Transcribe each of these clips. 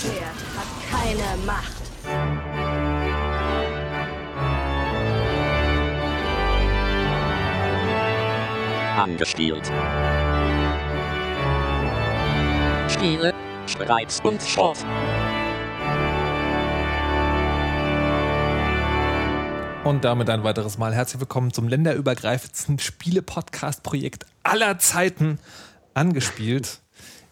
Schwert hat keine Macht. Angespielt. Spiele, Streit und Sport. Und damit ein weiteres Mal herzlich willkommen zum länderübergreifendsten Spiele-Podcast-Projekt aller Zeiten angespielt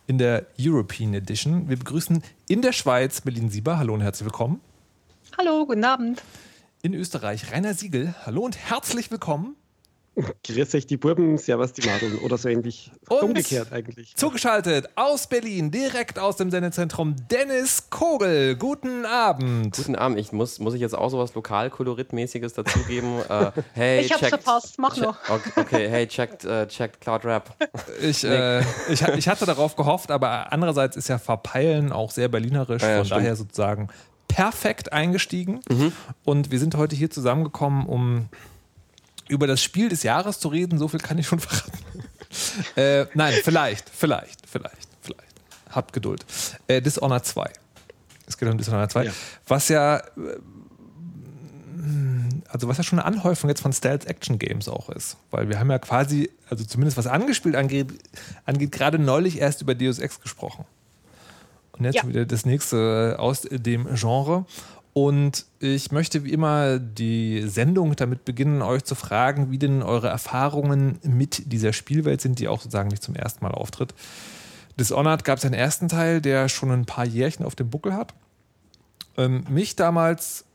in der European Edition. Wir begrüßen in der Schweiz Berlin Sieber. Hallo und herzlich willkommen. Hallo, guten Abend. In Österreich Rainer Siegel. Hallo und herzlich willkommen. Grüß euch die Burben, servus die Madeln oder so ähnlich. Und Umgekehrt eigentlich. Zugeschaltet aus Berlin, direkt aus dem Sendezentrum, Dennis Kogel. Guten Abend. Guten Abend. Ich muss, muss ich jetzt auch sowas Lokalkoloritmäßiges dazugeben? äh, hey, Ich hab's checkt, verpasst, mach noch. Okay, okay, hey, checkt, äh, checkt Cloud Rap. Ich, äh, ich, ich hatte darauf gehofft, aber andererseits ist ja Verpeilen auch sehr berlinerisch, Ja, ja, von stimmt. Mhm. daher sozusagen perfekt eingestiegen. Und wir sind heute hier zusammengekommen, um über das Spiel des Jahres zu reden. So viel kann ich schon verraten. äh, nein, vielleicht, vielleicht, vielleicht, vielleicht. Habt Geduld. Äh, Dishonored 2. Es geht um Dishonored 2. Ja. Was ja, äh, also was ja schon eine Anhäufung jetzt von Stealth-Action-Games auch ist. Weil wir haben ja quasi, also zumindest was angespielt angeht, angeht gerade neulich erst über Deus Ex gesprochen. Und jetzt Ja. schon wieder das nächste aus dem Genre. Und ich möchte wie immer die Sendung damit beginnen, euch zu fragen, wie denn eure Erfahrungen mit dieser Spielwelt sind, die auch sozusagen nicht zum ersten Mal auftritt. Dishonored gab es einen ersten Teil, der schon ein paar Jährchen auf dem Buckel hat. Ähm, mich damals,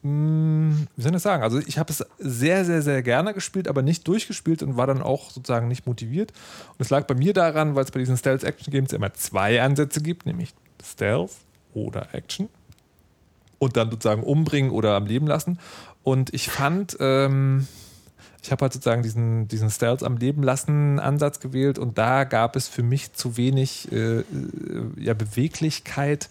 mh, wie soll ich das sagen? Also ich habe es sehr, sehr, sehr gerne gespielt, aber nicht durchgespielt und war dann auch sozusagen nicht motiviert. Und es lag bei mir daran, weil es bei diesen Stealth-Action-Games immer zwei Ansätze gibt, nämlich Stealth oder Action. Und dann sozusagen umbringen oder am Leben lassen. Und ich fand, ähm, ich habe halt sozusagen diesen, diesen Stealth am Leben lassen Ansatz gewählt und da gab es für mich zu wenig äh, äh, ja, Beweglichkeit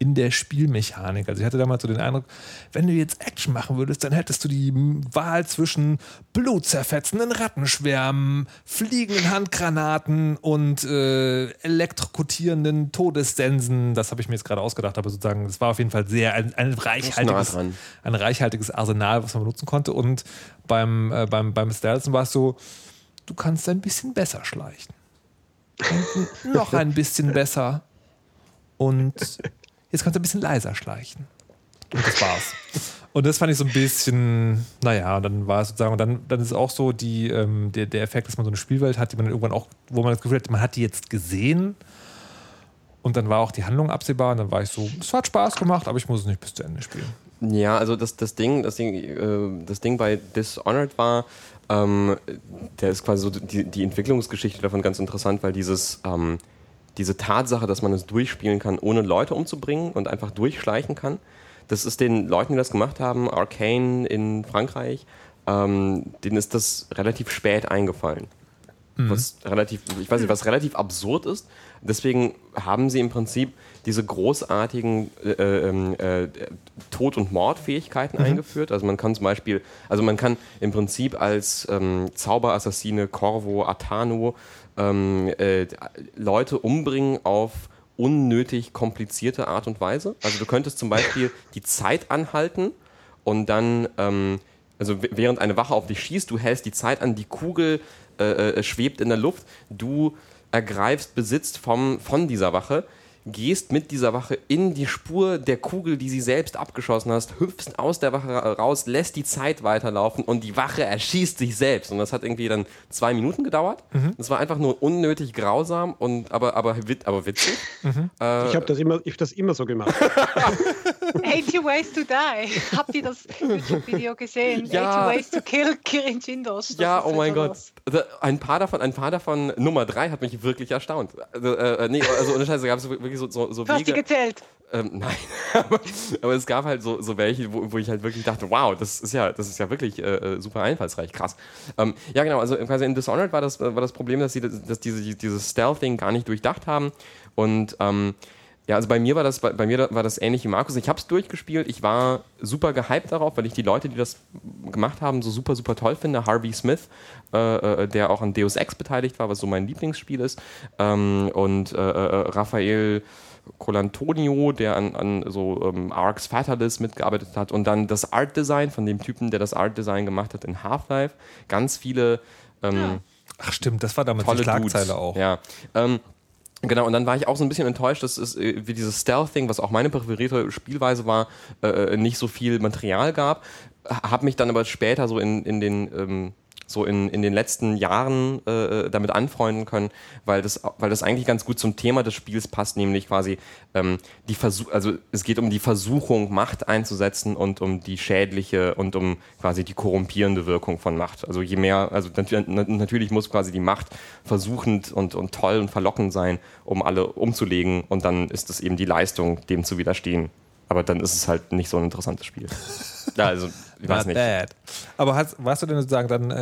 in der Spielmechanik. Also ich hatte damals so den Eindruck, wenn du jetzt Action machen würdest, dann hättest du die Wahl zwischen blutzerfetzenden Rattenschwärmen, fliegenden Handgranaten und äh, elektrokutierenden Todessensen. Das habe ich mir jetzt gerade ausgedacht, aber sozusagen, das war auf jeden Fall sehr ein, ein reichhaltiges, ein reichhaltiges Arsenal, was man benutzen konnte. Und beim, äh, beim, beim Stealthen war es so, du kannst ein bisschen besser schleichen. Und noch ein bisschen besser. Und jetzt kannst du ein bisschen leiser schleichen. Und das war's. Und das fand ich so ein bisschen, naja, und dann war es sozusagen, und dann, dann ist es auch so die, ähm, der, der Effekt, dass man so eine Spielwelt hat, die man dann irgendwann auch, wo man das Gefühl hat, man hat die jetzt gesehen. Und dann war auch die Handlung absehbar und dann war ich so, es hat Spaß gemacht, aber ich muss es nicht bis zu Ende spielen. Ja, also das, das Ding, das Ding, äh, das Ding bei Dishonored war, ähm, der ist quasi so die, die Entwicklungsgeschichte davon ganz interessant, weil dieses, ähm, diese Tatsache, dass man es durchspielen kann, ohne Leute umzubringen und einfach durchschleichen kann, das ist den Leuten, die das gemacht haben, Arcane in Frankreich, ähm, denen ist das relativ spät eingefallen. Was relativ, ich weiß nicht, was relativ absurd ist. Deswegen haben sie im Prinzip diese großartigen äh, ähm, äh, Tod- und Mordfähigkeiten eingeführt. Also man kann zum Beispiel, also man kann im Prinzip als ähm, Zauberassassine Corvo Atano ähm, äh, Leute umbringen auf unnötig komplizierte Art und Weise. Also du könntest zum Beispiel die Zeit anhalten und dann, ähm, also während eine Wache auf dich schießt, du hältst die Zeit an, die Kugel äh, äh, schwebt in der Luft, du ergreifst Besitz vom, von dieser Wache, gehst mit dieser Wache in die Spur der Kugel, die sie selbst abgeschossen hast, hüpfst aus der Wache ra- raus, lässt die Zeit weiterlaufen und die Wache erschießt sich selbst. Und das hat irgendwie dann zwei Minuten gedauert. Das war einfach nur unnötig grausam und aber, aber, aber witzig. Äh, Ich habe das, immer- ich hab das immer so gemacht. 80 Ways to Die. Habt ihr das YouTube-Video gesehen? Ja. 80 Ways to Kill Kirin Jindos. Ja, oh mein Gott. Ein paar davon, ein paar davon, Nummer drei hat mich wirklich erstaunt. Also, äh, nee, also ohne Scheiße, gab es wirklich so, so, so Du hast die Wege. gezählt. Ähm, nein, aber, aber es gab halt so, so welche, wo, wo ich halt wirklich dachte, wow, das ist ja, das ist ja wirklich äh, äh, super einfallsreich, krass. Ähm, ja, genau, also quasi in Dishonored war das, war das Problem, dass sie das, dass diese, dieses Stealth-Ding gar nicht durchdacht haben und ähm, Ja, also bei mir war das, bei, bei mir war das ähnlich wie Markus. Ich habe es durchgespielt. Ich war super gehypt darauf, weil ich die Leute, die das gemacht haben, so super, super toll finde. Harvey Smith, äh, äh, der auch an Deus Ex beteiligt war, was so mein Lieblingsspiel ist. Ähm, und äh, äh, Raphael Colantonio, der an, an so ähm, Arcs Fatalis mitgearbeitet hat. Und dann das Art Design von dem Typen, der das Art Design gemacht hat in Half-Life. Ganz viele ähm, Ach stimmt, das war damals tolle die Schlagzeile Dudes. auch. Ja. Ähm, Genau, und dann war ich auch so ein bisschen enttäuscht, dass es äh, wie dieses Stealth-Thing, was auch meine präferierte Spielweise war, äh, nicht so viel Material gab. Hab mich dann aber später so in, in den ähm, so in, in den letzten Jahren äh, damit anfreunden können, weil das, weil das eigentlich ganz gut zum Thema des Spiels passt, nämlich quasi ähm, die Versuch, also es geht um die Versuchung, Macht einzusetzen und um die schädliche und um quasi die korrumpierende Wirkung von Macht. Also je mehr, also natürlich, natürlich muss quasi die Macht versuchend und, und toll und verlockend sein, um alle umzulegen und dann ist es eben die Leistung, dem zu widerstehen. Aber dann ist es halt nicht so ein interessantes Spiel. ja, also ich weiß nicht. bad. Aber hast, warst du denn sozusagen dann äh,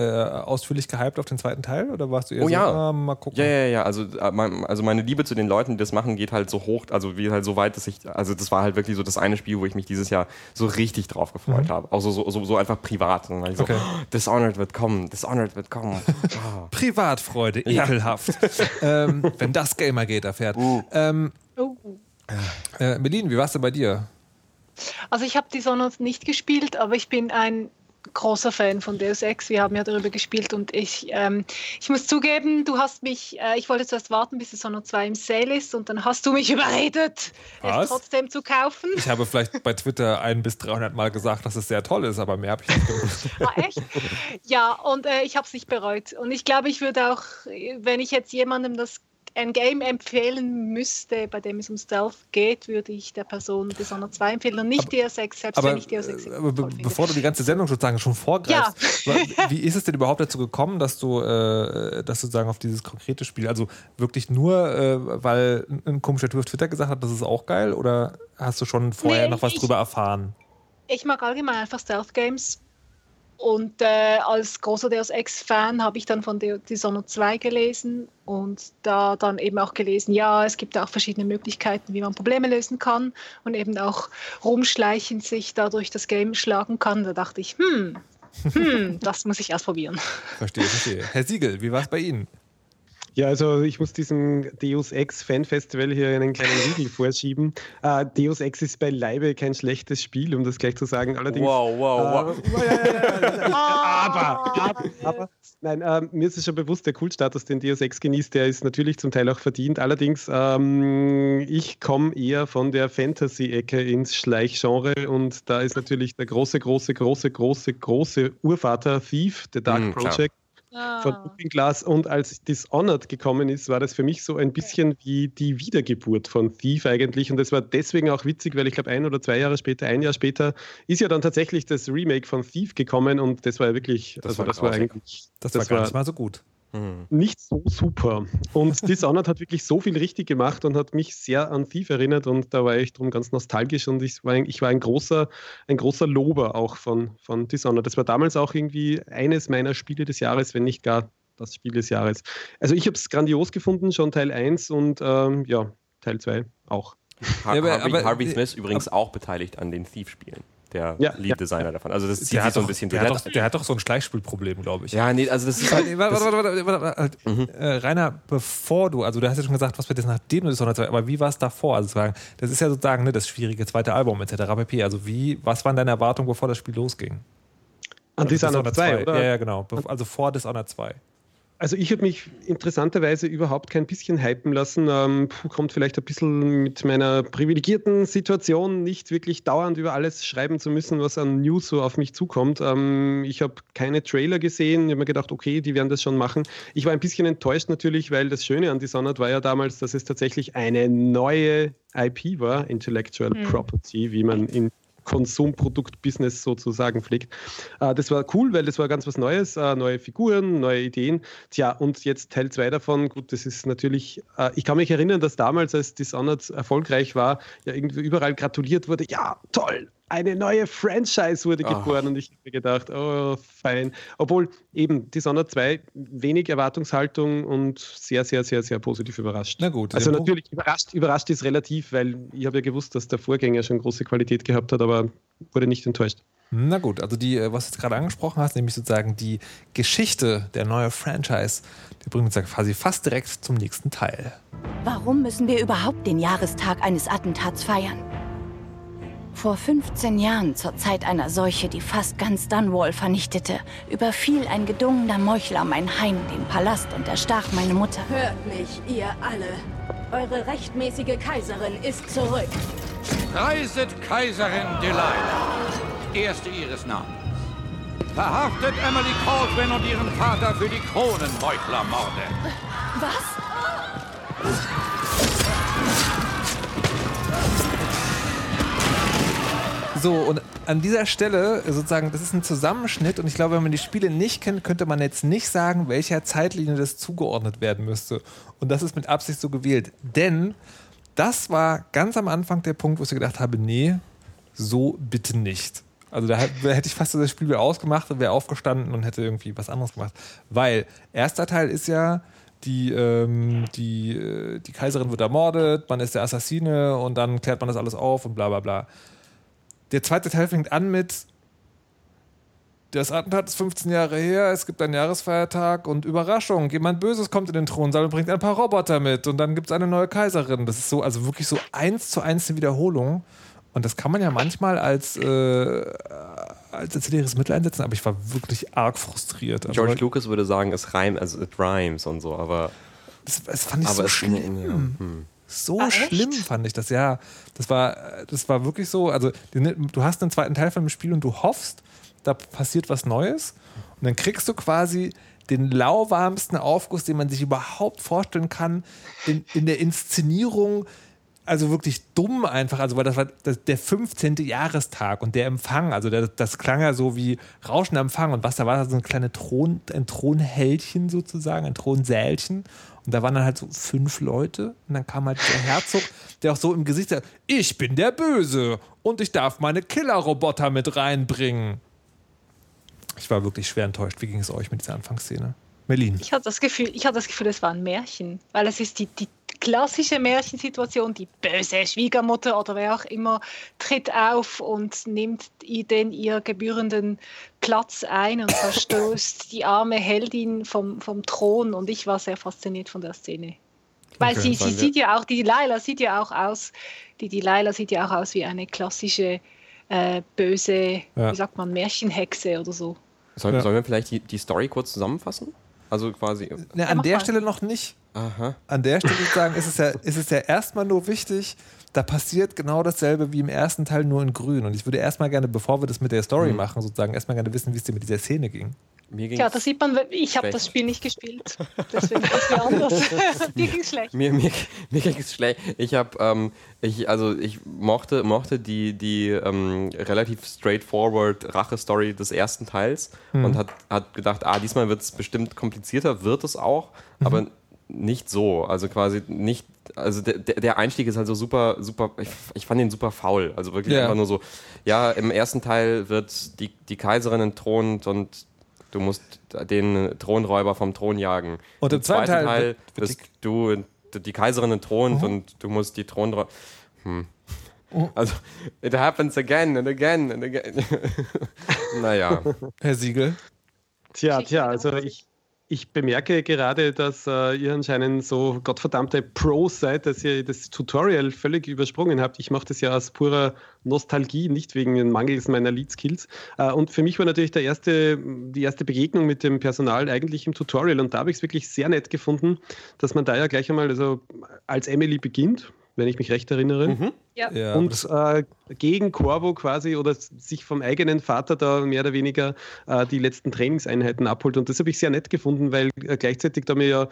ausführlich gehypt auf den zweiten Teil oder warst du eher Oh so, ja. ah, mal gucken? Ja, ja, ja. Also, äh, mein- also meine Liebe zu den Leuten, die das machen, geht halt so hoch, also wie halt so weit, dass ich, also das war halt wirklich so das eine Spiel, wo ich mich dieses Jahr so richtig drauf gefreut habe. Auch so, so, so, so einfach privat. Und dann so, Okay. oh, Dishonored wird kommen, Dishonored wird kommen. Ah. Privatfreude, ekelhaft. ähm, wenn das Gamer geht, erfährt. Ähm, Oh. äh, Melin, wie war's denn bei dir? Also ich habe Dishonored nicht gespielt, aber ich bin ein großer Fan von Deus Ex. Wir haben ja darüber gespielt und ich, ähm, ich muss zugeben, du hast mich, äh, ich wollte zuerst warten, bis Dishonored 2 im Sale ist und dann hast du mich überredet, Was? es trotzdem zu kaufen. Ich habe vielleicht bei Twitter ein bis 300 Mal gesagt, dass es sehr toll ist, aber mehr habe ich nicht gemacht. Ah, echt? Ja, und äh, ich habe es nicht bereut. Und ich glaube, ich würde auch, äh, wenn ich jetzt jemandem das ein Game empfehlen müsste, bei dem es um Stealth geht, würde ich der Person Dishonored 2 empfehlen und nicht Deus Ex, selbst Aber, wenn ich Deus Ex äh, aber be finde. bevor du die ganze Sendung sozusagen schon vorgreifst, wa- wie ist es denn überhaupt dazu gekommen, dass du, äh, dass du sozusagen auf dieses konkrete Spiel, also wirklich nur, äh, weil ein- komischer Typ auf Twitter gesagt hat, das ist auch geil, oder hast du schon vorher Nee, noch was ich- drüber erfahren? Ich mag allgemein einfach Stealth Games. Und äh, als großer Deus Ex-Fan habe ich dann von Dishonored 2 gelesen und da dann eben auch gelesen, ja, es gibt auch verschiedene Möglichkeiten, wie man Probleme lösen kann und eben auch rumschleichend sich dadurch das Game schlagen kann. Da dachte ich, hm, hm, das muss ich erst probieren. Verstehe, verstehe. Herr Siegel, wie war es bei Ihnen? Ja, also ich muss diesem Deus Ex Fan Festival hier einen kleinen Riegel vorschieben. Äh, Deus Ex ist beileibe kein schlechtes Spiel, um das gleich zu sagen. Allerdings, Wow, wow, wow. Äh, aber, aber, aber, nein, äh, mir ist es schon bewusst, der Kultstatus, den Deus Ex genießt, der ist natürlich zum Teil auch verdient. Allerdings, ähm, ich komme eher von der Fantasy-Ecke ins Schleichgenre und da ist natürlich der große, große, große, große, große Urvater Thief, The Dark Mhm, klar. Project von Ah. Looking Glass. Und als Dishonored gekommen ist, war das für mich so ein bisschen wie die Wiedergeburt von Thief eigentlich. Und das war deswegen auch witzig, weil ich glaube ein oder zwei Jahre später, ein Jahr später ist ja dann tatsächlich das Remake von Thief gekommen. Und das war ja wirklich, Das also war das war eigentlich Das, war gar nicht mal so gut. Hm. nicht so super und Dishonored hat wirklich so viel richtig gemacht und hat mich sehr an Thief erinnert und da war ich drum ganz nostalgisch und ich war, ein- ich war ein großer, ein großer Lober auch von, von Dishonored. Das war damals auch irgendwie eines meiner Spiele des Jahres, wenn nicht gar das Spiel des Jahres. Also ich habe es grandios gefunden, schon Teil 1 und ähm, ja, Teil 2 auch. Har Ja, aber- Harvey, aber- Harvey Smith übrigens auch beteiligt an den Thief-Spielen. Der Ja, Lead-Designer davon. Also das zieht Der sich hat, so ein doch, bisschen der, durch. hat doch, der hat doch so ein Schleichspielproblem, glaube ich. Ja, nee, also das ist Warte, halt. warte, warte, warte, warte, warte. Mhm. Äh, Rainer, bevor du, also du hast ja schon gesagt, was wird jetzt nachdem du Dishonored 2, aber wie war es davor? Also das ist ja sozusagen ne, das schwierige zweite Album etc. pp. Also wie, was waren deine Erwartungen, bevor das Spiel losging? An Also Dishonored 2, oder? Ja, ja, genau. Bef- Also vor Dishonored 2. Also ich habe mich interessanterweise überhaupt kein bisschen hypen lassen. Ähm, kommt vielleicht ein bisschen mit meiner privilegierten Situation, nicht wirklich dauernd über alles schreiben zu müssen, was an News so auf mich zukommt. Ähm, ich habe keine Trailer gesehen. Ich habe mir gedacht, okay, die werden das schon machen. Ich war ein bisschen enttäuscht natürlich, weil das Schöne an Dishonored war ja damals, dass es tatsächlich eine neue IP war, Intellectual Hm. Property, wie man in Konsumprodukt-Business sozusagen pflegt. Äh, das war cool, weil das war ganz was Neues, äh, neue Figuren, neue Ideen. Tja, und jetzt Teil 2 davon, gut, das ist natürlich, äh, ich kann mich erinnern, dass damals, als Dishonored erfolgreich war, ja irgendwie überall gratuliert wurde, ja, toll, eine neue Franchise wurde Ah. geboren und ich habe mir gedacht, oh, fein. Obwohl eben Dishonored 2 wenig Erwartungshaltung und sehr, sehr, sehr, sehr positiv überrascht. Na gut, Also Punkt- natürlich, überrascht, überrascht ist relativ, weil ich habe ja gewusst, dass der Vorgänger schon große Qualität gehabt hat, aber wurde nicht enttäuscht. Na gut, also die, äh, was du jetzt gerade angesprochen hast, nämlich sozusagen die Geschichte der neuen Franchise, die bringt uns ja quasi fast direkt zum nächsten Teil. Warum müssen wir überhaupt den Jahrestag eines Attentats feiern? Vor 15 Jahren, zur Zeit einer Seuche, die fast ganz Dunwall vernichtete, überfiel ein gedungener Meuchler mein Heim, den Palast, und erstach meine Mutter. Hört mich, ihr alle. Eure rechtmäßige Kaiserin ist zurück. Preiset Kaiserin Delilah, erste ihres Namens. Verhaftet Emily Caldwin und ihren Vater für die Kronenmeuchlermorde. Was? So, und an dieser Stelle sozusagen, das ist ein Zusammenschnitt und ich glaube, wenn man die Spiele nicht kennt, könnte man jetzt nicht sagen, welcher Zeitlinie das zugeordnet werden müsste. Und das ist mit Absicht so gewählt. Denn das war ganz am Anfang der Punkt, wo ich gedacht habe, nee, so bitte nicht. Also da hätte hätte ich fast das Spiel wieder ausgemacht und wäre aufgestanden und hätte irgendwie was anderes gemacht. Weil erster Teil ist ja, die, ähm, die, äh, die Kaiserin wird ermordet, man ist der Assassine und dann klärt man das alles auf und bla bla bla. Der zweite Teil fängt an mit das Attentat ist 15 Jahre her, es gibt einen Jahresfeiertag und Überraschung, jemand Böses kommt in den Thronsaal und bringt ein paar Roboter mit und dann gibt es eine neue Kaiserin. Das ist so, also wirklich so eins zu eins eine Wiederholung. Und das kann man ja manchmal als, äh, als erzählerisches Mittel einsetzen, aber ich war wirklich arg frustriert. Also, George Lucas würde sagen, es reimt, also it rhymes und so, aber, das, das fand ich aber so es schlimm. ja, hm. So Ah, schlimm fand ich das, ja. Das war, das war wirklich so. Also, du hast einen zweiten Teil von dem Spiel und du hoffst, da passiert was Neues. Und dann kriegst du quasi den lauwarmsten Aufguss, den man sich überhaupt vorstellen kann, in, in der Inszenierung. Also wirklich dumm einfach, also weil das war das, der 15. Jahrestag und der Empfang, also der, das klang ja so wie rauschender Empfang und was da war, so eine kleine Thron, ein Thronhältchen sozusagen, ein Thronsälchen und da waren dann halt so fünf Leute und dann kam halt der Herzog, der auch so im Gesicht sagt, ich bin der Böse und ich darf meine Killerroboter mit reinbringen. Ich war wirklich schwer enttäuscht. Wie ging es euch mit dieser Anfangsszene? Merlin. Ich hatte das Gefühl, ich hatte das Gefühl, es war ein Märchen, weil es ist die, die klassische Märchensituation, die böse Schwiegermutter oder wer auch immer tritt auf und nimmt den ihr gebührenden Platz ein und verstößt die arme Heldin vom, vom Thron und ich war sehr fasziniert von der Szene. Weil Okay. sie, sie sieht ja auch, die Delilah sieht ja auch aus, die Delilah sieht ja auch aus wie eine klassische äh, böse, Ja. wie sagt man, Märchenhexe oder so. Sollen, Ja. sollen wir vielleicht die, die Story kurz zusammenfassen? Also quasi. Ne, an der mal. Stelle noch nicht. Aha. An der Stelle sozusagen ist es ja, ist es ja erstmal nur wichtig, da passiert genau dasselbe wie im ersten Teil nur in grün. Und ich würde erstmal gerne, bevor wir das mit der Story machen, sozusagen erstmal gerne wissen, wie es dir mit dieser Szene ging. Mir ging Ja, da sieht man, ich habe das. Spiel nicht gespielt. Deswegen ist es mir anders. Mir ging schlecht. Mir, mir, mir ging es schlecht. Ich habe, ähm, ich, also ich mochte, mochte die, die ähm, relativ straightforward Rache-Story des ersten Teils und hat, hat gedacht, ah, diesmal wird es bestimmt komplizierter, wird es auch, aber nicht so. Also quasi nicht, also der, der Einstieg ist halt so super, super, ich, ich fand den super faul. Also wirklich Ja. einfach nur so, ja, im ersten Teil wird die, die Kaiserin entthront und du musst den Thronräuber vom Thron jagen. Und im zweiten Teil Teil bist du die Kaiserin entthront und du musst die Thronräuber. Hm. Also, it happens again and again and again. naja. Herr Siegel. Tja, tja, also ich, ich bemerke gerade, dass äh, ihr anscheinend so gottverdammte Pros seid, dass ihr das Tutorial völlig übersprungen habt. Ich mache das ja aus purer Nostalgie, nicht wegen den Mangels meiner Lead-Skills. Äh, und für mich war natürlich der erste, die erste Begegnung mit dem Personal eigentlich im Tutorial. Und da habe ich es wirklich sehr nett gefunden, dass man da ja gleich einmal also als Emily beginnt, wenn ich mich recht erinnere. Ja. Ja, und äh, gegen Corvo quasi oder sich vom eigenen Vater da mehr oder weniger äh, die letzten Trainingseinheiten abholt. Und das habe ich sehr nett gefunden, weil äh, gleichzeitig da mir ja,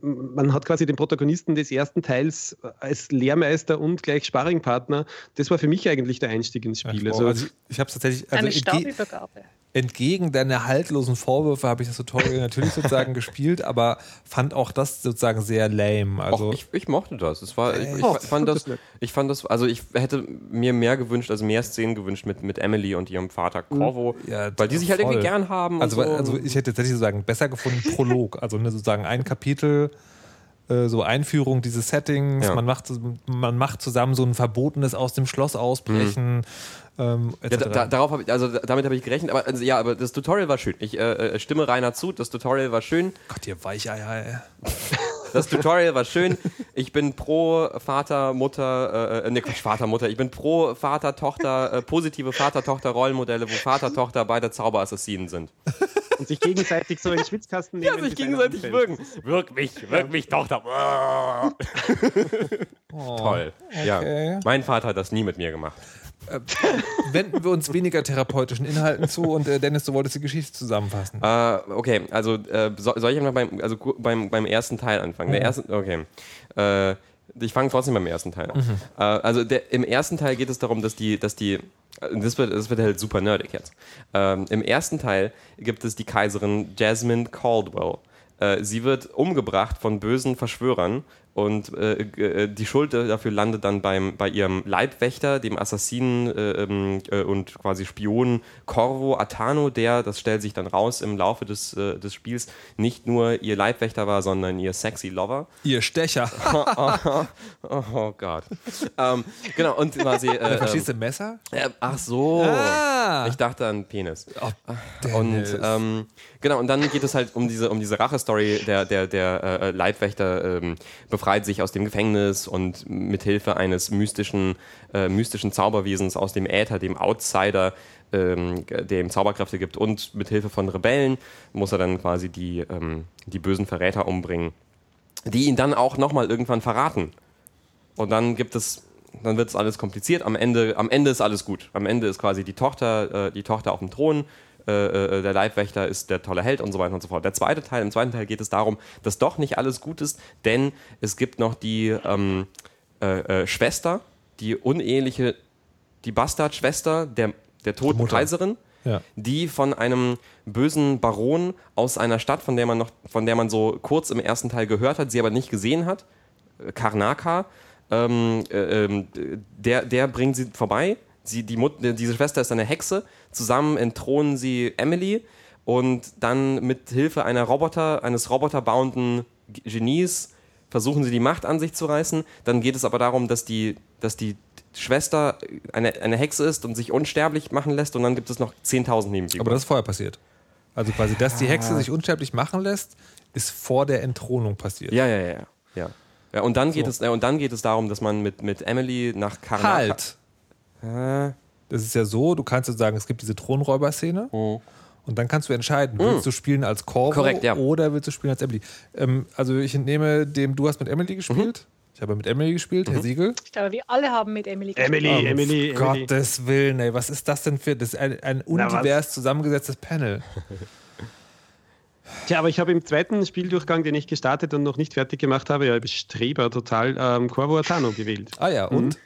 man hat quasi den Protagonisten des ersten Teils äh, als Lehrmeister und gleich Sparringpartner. Das war für mich eigentlich der Einstieg ins Spiel. Ach, wow. Also, also ich, ich habe es tatsächlich. Also Eine Stabübergabe. Entgegen deiner haltlosen Vorwürfe habe ich das Tutorial natürlich sozusagen gespielt, aber fand auch das sozusagen sehr lame. Also Och, ich, ich mochte das. Es war, ich, ich, Oh, fand das ich fand das, also ich hätte mir mehr gewünscht, also mehr Szenen gewünscht mit, mit Emily und ihrem Vater Corvo, Ja, weil die sich halt voll. irgendwie gern haben. und Also, so. also ich hätte tatsächlich sozusagen besser gefunden Prolog, also ne, sozusagen ein Kapitel, äh, so Einführung dieses Settings, Ja. man, macht, man macht zusammen so ein verbotenes aus dem Schloss ausbrechen. Ähm, Ja, da, da, darauf hab ich, also da- damit habe ich gerechnet, aber also, ja, aber das Tutorial war schön. Ich äh, äh, stimme Rainer zu, das Tutorial war schön. Gott, ihr Weicheier, ey. Das Tutorial war schön. Ich bin pro Vater, Mutter, äh, ne Quatsch, Vater, Mutter. Ich bin pro Vater, Tochter, äh, positive Vater-Tochter-Rollenmodelle, wo Vater, Tochter beide Zauberassassinen sind. Und sich gegenseitig so in den Schwitzkasten nehmen. Ja, sich gegenseitig wirken. Wirk mich, wirk mich, Tochter. Toll. Ja. Mein Vater hat das nie mit mir gemacht. Wenden wir uns weniger therapeutischen Inhalten zu und äh, Dennis, du wolltest die Geschichte zusammenfassen. Äh, okay, also äh, so, soll ich einfach beim, also beim, beim ersten Teil anfangen? Der erste, okay. Äh, ich fange trotzdem beim ersten Teil an. Äh, also der, im ersten Teil geht es darum, dass die, dass die, äh, das wird, das wird halt super nerdig jetzt. Ähm, Im ersten Teil gibt es die Kaiserin Jasmine Caldwell. Äh, sie wird umgebracht von bösen Verschwörern und äh, äh, die Schuld dafür landet dann beim, bei ihrem Leibwächter, dem Assassinen äh, ähm, äh, und quasi Spion Corvo Atano, der, das stellt sich dann raus im Laufe des, äh, des Spiels, nicht nur ihr Leibwächter war, sondern ihr sexy Lover. ihr Stecher. Oh, oh Gott. ähm, genau, und quasi. Äh, Verstehst du Messer? äh, ach so. Ah. Ich dachte an Penis. Oh, Und ähm, genau, und dann geht es halt um diese, um diese Rache-Story. Der, der, der Leibwächter ähm, befreit sich aus dem Gefängnis und mithilfe eines mystischen, äh, mystischen Zauberwesens aus dem Äther, dem Outsider, ähm, der ihm Zauberkräfte gibt und mithilfe von Rebellen muss er dann quasi die, ähm, die bösen Verräter umbringen, die ihn dann auch nochmal irgendwann verraten. Und dann gibt es, dann wird es alles kompliziert. Am Ende, am Ende ist alles gut. Am Ende ist quasi die Tochter, äh, die Tochter auf dem Thron. Äh, äh, der Leibwächter ist der tolle Held und so weiter und so fort. Der zweite Teil, im zweiten Teil geht es darum, dass doch nicht alles gut ist, denn es gibt noch die ähm, äh, äh, Schwester, die uneheliche, die Bastardschwester der, der toten. Kaiserin, Ja. die von einem bösen Baron aus einer Stadt, von der man noch, von der man so kurz im ersten Teil gehört hat, sie aber nicht gesehen hat, äh, Karnaka, ähm, äh, ähm, der, der bringt sie vorbei. Sie, die Mut, diese Schwester ist eine Hexe. Zusammen entthronen sie Emily und dann mit Hilfe einer Roboter, eines roboterbauenden Genies versuchen sie die Macht an sich zu reißen. Dann geht es aber darum, dass die, dass die Schwester eine, eine Hexe ist und sich unsterblich machen lässt und dann gibt es noch 10.000 Nebenfiguren. Aber das ist vorher passiert. Also quasi, dass die Hexe sich unsterblich machen lässt, ist vor der Entthronung passiert. Ja, ja, ja, ja. ja. und, dann geht So. es, äh, und dann geht es darum, dass man mit, mit Emily nach Karnaka... Halt! Das ist ja so, du kannst jetzt sagen, es gibt diese Thronräuber-Szene und dann kannst du entscheiden, willst du spielen als Corvo Mhm. Korrekt, ja. oder willst du spielen als Emily. Ähm, also ich entnehme dem, du hast mit Emily gespielt, ich habe mit Emily gespielt, Mhm. Herr Siegel. Ich glaube, wir alle haben mit Emily gespielt. Emily, Um Emily, Emily. Gottes Willen, ey, was ist das denn für das ist ein, ein Na, undivers zusammengesetztes Panel? Tja, aber ich habe im zweiten Spieldurchgang, den ich gestartet und noch nicht fertig gemacht habe, ja, Streber total, ähm, Corvo Atano gewählt. Ah ja, und?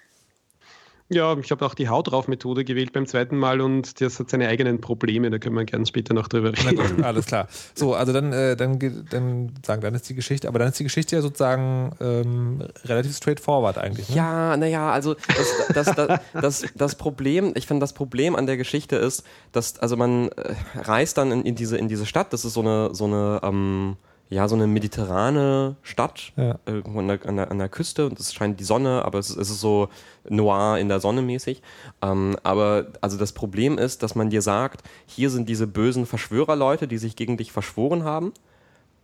Ja, ich habe auch die Haut drauf Methode gewählt beim zweiten Mal und das hat seine eigenen Probleme, da können wir gerne später noch drüber Na reden. gut, alles klar. So, also dann, äh, dann, geht- dann sagen, dann ist die Geschichte, aber dann ist die Geschichte ja sozusagen ähm, relativ straightforward eigentlich. Ne? Ja, naja, also das, das, das, das, das Problem, ich finde, das Problem an der Geschichte ist, dass, also man äh, reist dann in, in, diese, in diese Stadt, das ist so eine, so eine, ähm, ja, so eine mediterrane Stadt, Ja. irgendwo an der, an, der, an der Küste und es scheint die Sonne, aber es, ist- es ist so noir in der Sonne mäßig. Ähm, aber also das Problem ist, dass man dir sagt, hier sind diese bösen Verschwörerleute, die sich gegen dich verschworen haben,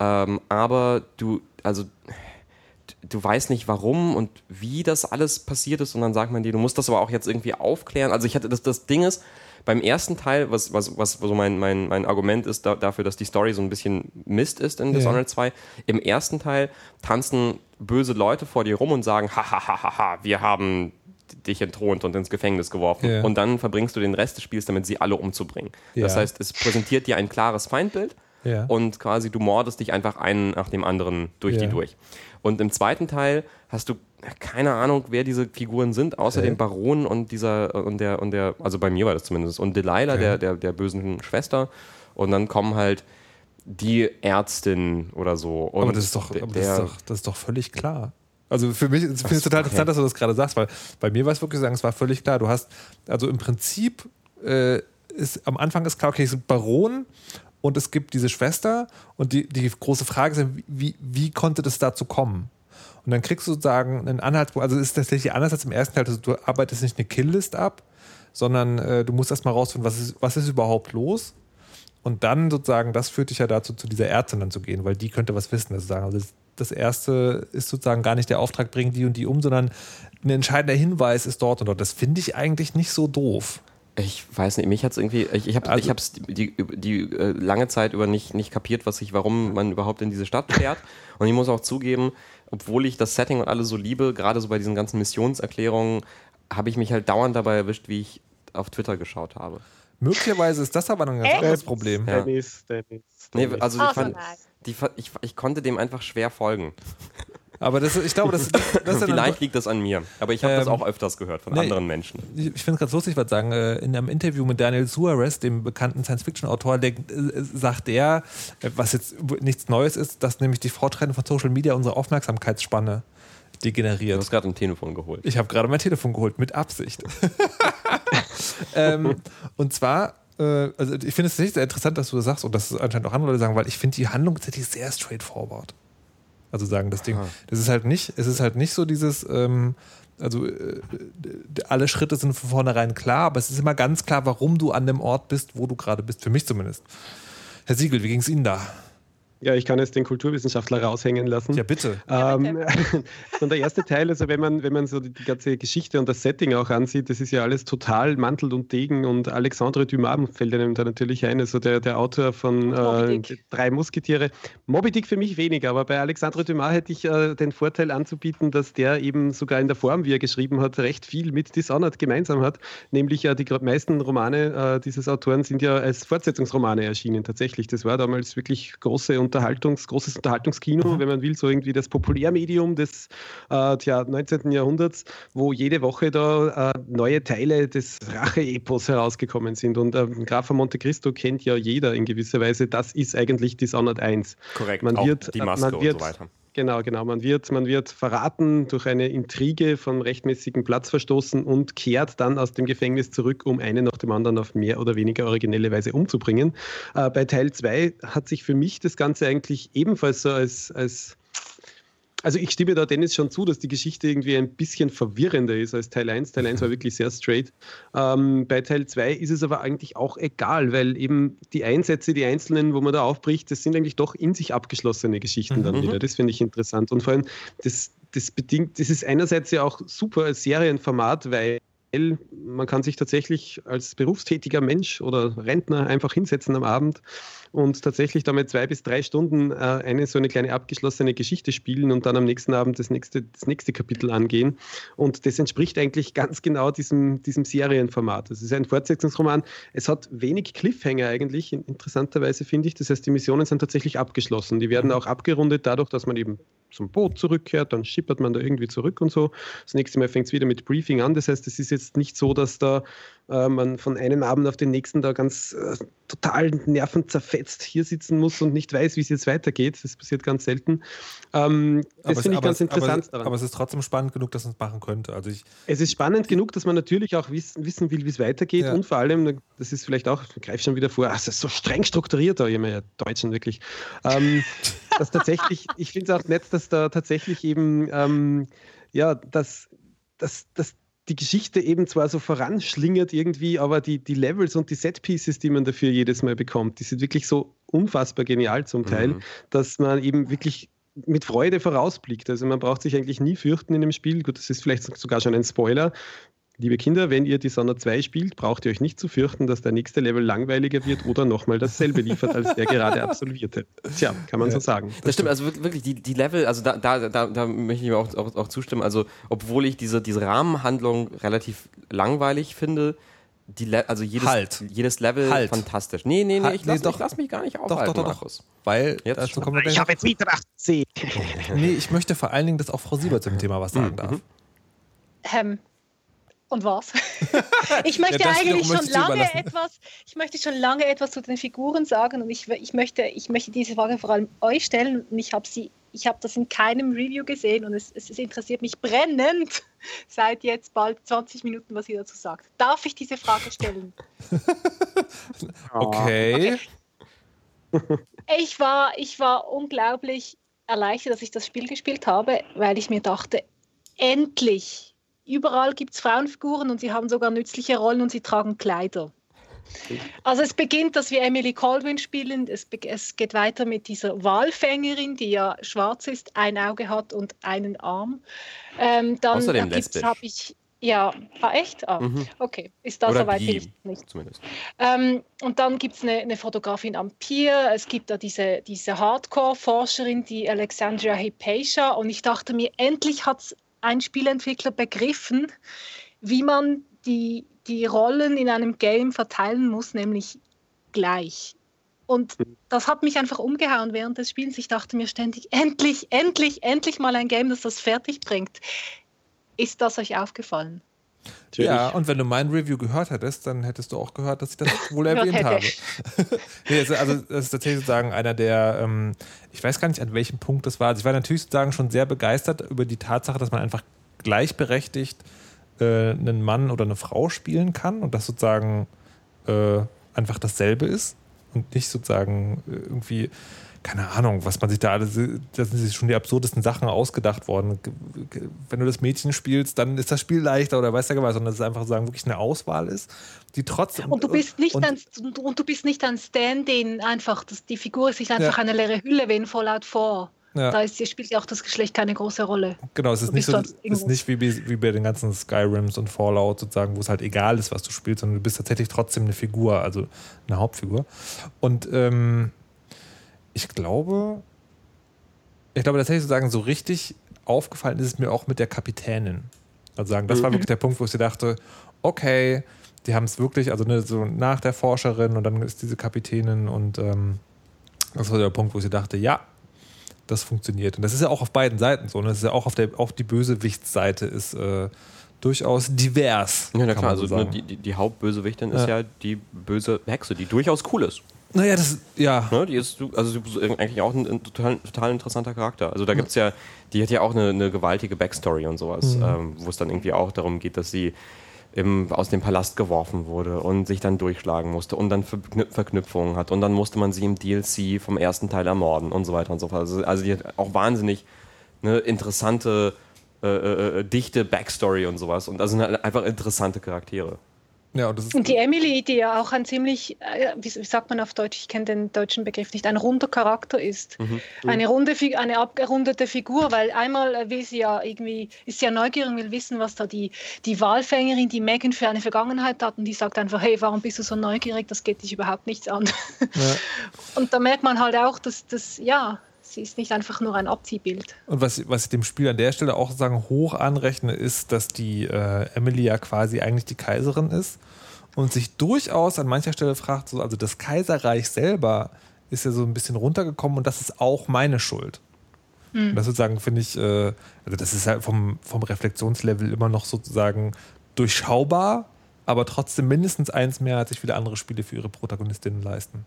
ähm, aber du, also du weißt nicht warum und wie das alles passiert ist und dann sagt man dir, du musst das aber auch jetzt irgendwie aufklären. Also ich hatte das, das Ding ist, beim ersten Teil, was, was, was so mein, mein, mein Argument ist da, dafür, dass die Story so ein bisschen Mist ist in Dishonored 2, im ersten Teil tanzen böse Leute vor dir rum und sagen, ha, ha, ha, ha, ha, wir haben dich entthront und ins Gefängnis geworfen. Ja. Und dann verbringst du den Rest des Spiels damit, sie alle umzubringen. Das Ja. heißt, es präsentiert dir ein klares Feindbild Ja. und quasi du mordest dich einfach einen nach dem anderen durch Ja. die durch. Und im zweiten Teil hast du keine Ahnung, wer diese Figuren sind, außer Okay. dem Baron und dieser und der und der, also bei mir war das zumindest, und Delilah, der, der, der bösen Schwester. Und dann kommen halt die Ärztin oder so. Aber das ist doch, aber das ist doch, das ist doch völlig klar. Also für mich ich finde es total okay. interessant, dass du das gerade sagst, weil bei mir war es wirklich sagen, es war völlig klar. Du hast, also im Prinzip äh, ist am Anfang ist klar, okay, es sind Baron und es gibt diese Schwester und die, die große Frage ist, wie, wie konnte das dazu kommen? Und dann kriegst du sozusagen einen Anhaltspunkt, also ist tatsächlich anders als im ersten Teil, also du arbeitest nicht eine Killlist ab, sondern äh, du musst erstmal rausfinden, was ist, was ist überhaupt los. Und dann sozusagen, das führt dich ja dazu, zu dieser Ärztin dann zu gehen, weil die könnte was wissen. Also, sagen. also das, erste ist sozusagen gar nicht der Auftrag, bringen die und die um, sondern ein entscheidender Hinweis ist dort und dort. Das finde ich eigentlich nicht so doof. Ich weiß nicht, mich hat es irgendwie, ich, ich habe Also- ich hab's die, die, die äh, lange Zeit über nicht, nicht kapiert, was ich, warum man überhaupt in diese Stadt fährt. Und ich muss auch zugeben, obwohl ich das Setting und alles so liebe, gerade so bei diesen ganzen Missionserklärungen, habe ich mich halt dauernd dabei erwischt, wie ich auf Twitter geschaut habe. Möglicherweise ist das aber ein ganz Echt? anderes Problem. Ja. Dennis, Dennis, Nee, Dennis. also ich, fand, die, ich, ich konnte dem einfach schwer folgen. Aber das, ich glaube, das, das, das Vielleicht liegt das an mir, aber ich habe das Ähm, auch öfters gehört von nee, anderen Menschen. ich ich finde es ganz lustig, was sagen. äh, In einem Interview mit Daniel Suarez, dem bekannten Science-Fiction-Autor, äh, sagt der, äh, was jetzt nichts Neues ist, dass nämlich die Fortschritte von Social Media unsere Aufmerksamkeitsspanne Du degeneriert. hast gerade ein Telefon geholt. Ich habe gerade mein Telefon geholt, mit Absicht. ähm, und zwar, also ich finde es sehr interessant, dass du das sagst und dass es anscheinend auch andere Leute sagen, weil ich finde die Handlung tatsächlich sehr straightforward. Also sagen das Ding. Das ist halt nicht, es ist halt nicht so dieses, ähm, also äh, alle Schritte sind von vornherein klar, aber es ist immer ganz klar, warum du an dem Ort bist, wo du gerade bist. Für mich zumindest. Herr Siegel, wie ging es Ihnen da? Ja, ich kann jetzt den Kulturwissenschaftler raushängen lassen. Ja, bitte. Ähm, und der erste Teil, also wenn man, wenn man so die, ganze Geschichte und das Setting auch ansieht, das ist ja alles total Mantel und Degen und Alexandre Dumas fällt einem da natürlich ein, also der, der Autor von Moby äh, Dick. Drei Musketiere. Moby Dick für mich weniger, aber bei Alexandre Dumas hätte ich äh, den Vorteil anzubieten, dass der eben sogar in der Form, wie er geschrieben hat, recht viel mit Dishonored gemeinsam hat, nämlich äh, die meisten Romane äh, dieses Autoren sind ja als Fortsetzungsromane erschienen tatsächlich. Das war damals wirklich große Unterhaltungs, großes Unterhaltungskino, wenn man will, so irgendwie das Populärmedium des äh, tja, 19. Jahrhunderts, wo jede Woche da äh, neue Teile des Rache-Epos herausgekommen sind. Und äh, Graf von Monte Cristo kennt ja jeder in gewisser Weise. Das ist eigentlich Dishonored 1. Korrekt, Man wird, die Maske man wird, und so weiter. Genau, genau. Man wird, man wird verraten durch eine Intrige vom rechtmäßigen Platz verstoßen und kehrt dann aus dem Gefängnis zurück, um einen nach dem anderen auf mehr oder weniger originelle Weise umzubringen. Äh, bei Teil 2 hat sich für mich das Ganze eigentlich ebenfalls so als, als also ich stimme da Dennis schon zu, dass die Geschichte irgendwie ein bisschen verwirrender ist als Teil 1. Teil 1 war wirklich sehr straight. Ähm, bei Teil 2 ist es aber eigentlich auch egal, weil eben die Einsätze, die einzelnen, wo man da aufbricht, das sind eigentlich doch in sich abgeschlossene Geschichten dann wieder. Das finde ich interessant. Und vor allem, das, das bedingt, das ist einerseits ja auch super als Serienformat, weil man kann sich tatsächlich als berufstätiger Mensch oder Rentner einfach hinsetzen am Abend und tatsächlich damit zwei bis drei Stunden äh, eine so eine kleine abgeschlossene Geschichte spielen und dann am nächsten Abend das nächste, das nächste Kapitel angehen. Und das entspricht eigentlich ganz genau diesem, diesem Serienformat. Es ist ein Fortsetzungsroman. Es hat wenig Cliffhanger eigentlich, in- interessanterweise finde ich. Das heißt, die Missionen sind tatsächlich abgeschlossen. Die werden auch abgerundet dadurch, dass man eben zum Boot zurückkehrt, dann schippert man da irgendwie zurück und so. Das nächste Mal fängt es wieder mit Briefing an. Das heißt, es ist jetzt nicht so, dass da äh, man von einem Abend auf den nächsten da ganz äh, total nervenzerfetzt hier sitzen muss und nicht weiß, wie es jetzt weitergeht. Das passiert ganz selten. Ähm, das finde ich ganz es- interessant aber, daran. aber es ist trotzdem spannend genug, dass man es machen könnte. Also ich, Es ist spannend genug, dass man natürlich auch wissen, wissen will, wie es weitergeht Ja. und vor allem, das ist vielleicht auch, ich greife schon wieder vor, es ist so streng strukturiert da, immer ja Deutschen wirklich, ähm, dass tatsächlich, ich finde es auch nett, dass da tatsächlich eben, ähm, ja, dass, dass, dass die Geschichte eben zwar so voranschlingert irgendwie, aber die, die Levels und die Setpieces, die man dafür jedes Mal bekommt, die sind wirklich so unfassbar genial zum Teil, Mhm. dass man eben wirklich mit Freude vorausblickt. Also man braucht sich eigentlich nie fürchten in dem Spiel. Gut, das ist vielleicht sogar schon ein Spoiler. Liebe Kinder, wenn ihr Dishonored 2 spielt, braucht ihr euch nicht zu fürchten, dass der nächste Level langweiliger wird oder nochmal dasselbe liefert, als der gerade absolvierte. Tja, kann man so sagen. Das stimmt, also wirklich- die, die Level, also da, da, da, da möchte ich mir auch, auch, auch zustimmen. Also, obwohl ich diese, diese Rahmenhandlung relativ langweilig finde, die Le also jedes, Halt. jedes Level Halt. fantastisch. Nee, nee, nee, Halt, ich lass, nee, doch. ich lass mich gar nicht aufhalten, doch, doch, doch. Markus. Weil Jetzt dazu kommen wir. Ich habe jetzt wieder 18. Nee, ich möchte vor allen Dingen, dass auch Frau Sieber zum Thema was Mhm, sagen darf. Ähm, und was? ich möchte Ja, eigentlich schon lange etwas, ich möchte schon lange etwas zu den Figuren sagen und ich, ich, möchte, ich möchte diese Frage vor allem euch stellen und ich habe sie, ich habe das in keinem Review gesehen und es, es, es interessiert mich brennend seit jetzt bald 20 Minuten, was ihr dazu sagt. Darf ich diese Frage stellen? Okay. Ich war, ich war unglaublich erleichtert, dass ich das Spiel gespielt habe, weil ich mir dachte, endlich, überall gibt es Frauenfiguren und sie haben sogar nützliche Rollen und sie tragen Kleider. Also es beginnt, dass wir Emily Colvin spielen. Es, es geht weiter mit dieser Walfängerin, die ja schwarz ist, ein Auge hat und einen Arm. Ähm, dann Außerdem da lesbisch. hab ich ja, ah, echt? Ah, Mhm. okay. Ist da soweit nicht. zumindest. Ähm, und dann gibt es eine, eine Fotografin am Pier, es gibt da diese, diese Hardcore-Forscherin, die Alexandria Hypatia. Und ich dachte mir, endlich hat ein Spielentwickler begriffen, wie man die, die Rollen in einem Game verteilen muss, nämlich gleich. Und das hat mich einfach umgehauen während des Spiels. Ich dachte mir ständig, endlich, endlich, endlich mal ein Game, das das fertig bringt. Ist das euch aufgefallen? Ja, und wenn du mein Review gehört hättest, dann hättest du auch gehört, dass ich das wohl erwähnt habe. nee, also, also das ist tatsächlich sozusagen einer der, ähm, ich weiß gar nicht, an welchem Punkt das war. Also ich war natürlich sozusagen schon sehr begeistert über die Tatsache, dass man einfach gleichberechtigt äh, einen Mann oder eine Frau spielen kann und das sozusagen äh, einfach dasselbe ist und nicht sozusagen äh, irgendwie, keine Ahnung, was man sich da alles, da sind sich schon die absurdesten Sachen ausgedacht worden. Wenn du das Mädchen spielst, dann ist das Spiel leichter oder weiß der Geweih, sondern dass es einfach sagen, wirklich eine Auswahl ist, die trotzdem. Und du bist nicht und- ein und, du bist nicht ein Stand-in einfach. Das, die Figur ist nicht einfach Ja. eine leere Hülle wie in Fallout 4. Ja. Da ist, spielt ja auch das Geschlecht keine große Rolle. Genau, es ist Du nicht, so, ist nicht wie, bei- wie bei den ganzen Skyrims und Fallout sozusagen, wo es halt egal ist, was du spielst, sondern du bist tatsächlich trotzdem eine Figur, also eine Hauptfigur. Und ähm, ich glaube, ich glaube tatsächlich sozusagen so richtig aufgefallen ist es mir auch mit der Kapitänin. Also sagen, das war wirklich der Punkt, wo ich dir dachte, okay, die haben es wirklich, also ne, so nach der Forscherin und dann ist diese Kapitänin und ähm, das war der Punkt, wo ich dachte, ja, das funktioniert. Und das ist ja auch auf beiden Seiten so. Ne? Das ist ja auch auf der auf die Bösewichtsseite ist äh, durchaus divers. Ja, na klar, man also so ne, die, die, die Hauptbösewichtin ist Ja. ja die böse Hexe, die durchaus cool ist. Naja, das ja. Ne? Die ist also so eigentlich auch ein, ein total, total interessanter Charakter. Also da gibt's ja, die hat ja auch eine, eine gewaltige Backstory und sowas, Mhm. ähm, wo es dann irgendwie auch darum geht, dass sie im, aus dem Palast geworfen wurde und sich dann durchschlagen musste und dann Verknüp Verknüpfungen hat und dann musste man sie im DLC vom ersten Teil ermorden und so weiter und so fort. Also, also die hat auch wahnsinnig eine interessante, äh, äh, äh, dichte Backstory und sowas und also sind halt einfach interessante Charaktere. Ja, und Und die Emily, die ja auch ein ziemlich, äh, wie, sagt man auf Deutsch, ich kenne den deutschen Begriff nicht, ein runder Charakter ist. Eine, runde, eine abgerundete Figur, weil einmal will sie ja irgendwie, ist sie ja neugierig und will wissen, was da die, die Walfängerin, die Megan für eine Vergangenheit hat. Und die sagt einfach, hey, warum bist du so neugierig, das geht dich überhaupt nichts an. Und da merkt man halt auch, dass das, ja, sie ist nicht einfach nur ein Abziehbild. Und was, was ich dem Spiel an der Stelle auch sagen hoch anrechne, ist, dass die äh, Emily ja quasi eigentlich die Kaiserin ist und sich durchaus an mancher Stelle fragt, so, also das Kaiserreich selber ist ja so ein bisschen runtergekommen und das ist auch meine Schuld. Und das sozusagen finde ich, äh, also das ist halt vom, vom Reflexionslevel immer noch sozusagen durchschaubar, aber trotzdem mindestens eins mehr, als sich viele andere Spiele für ihre Protagonistinnen leisten.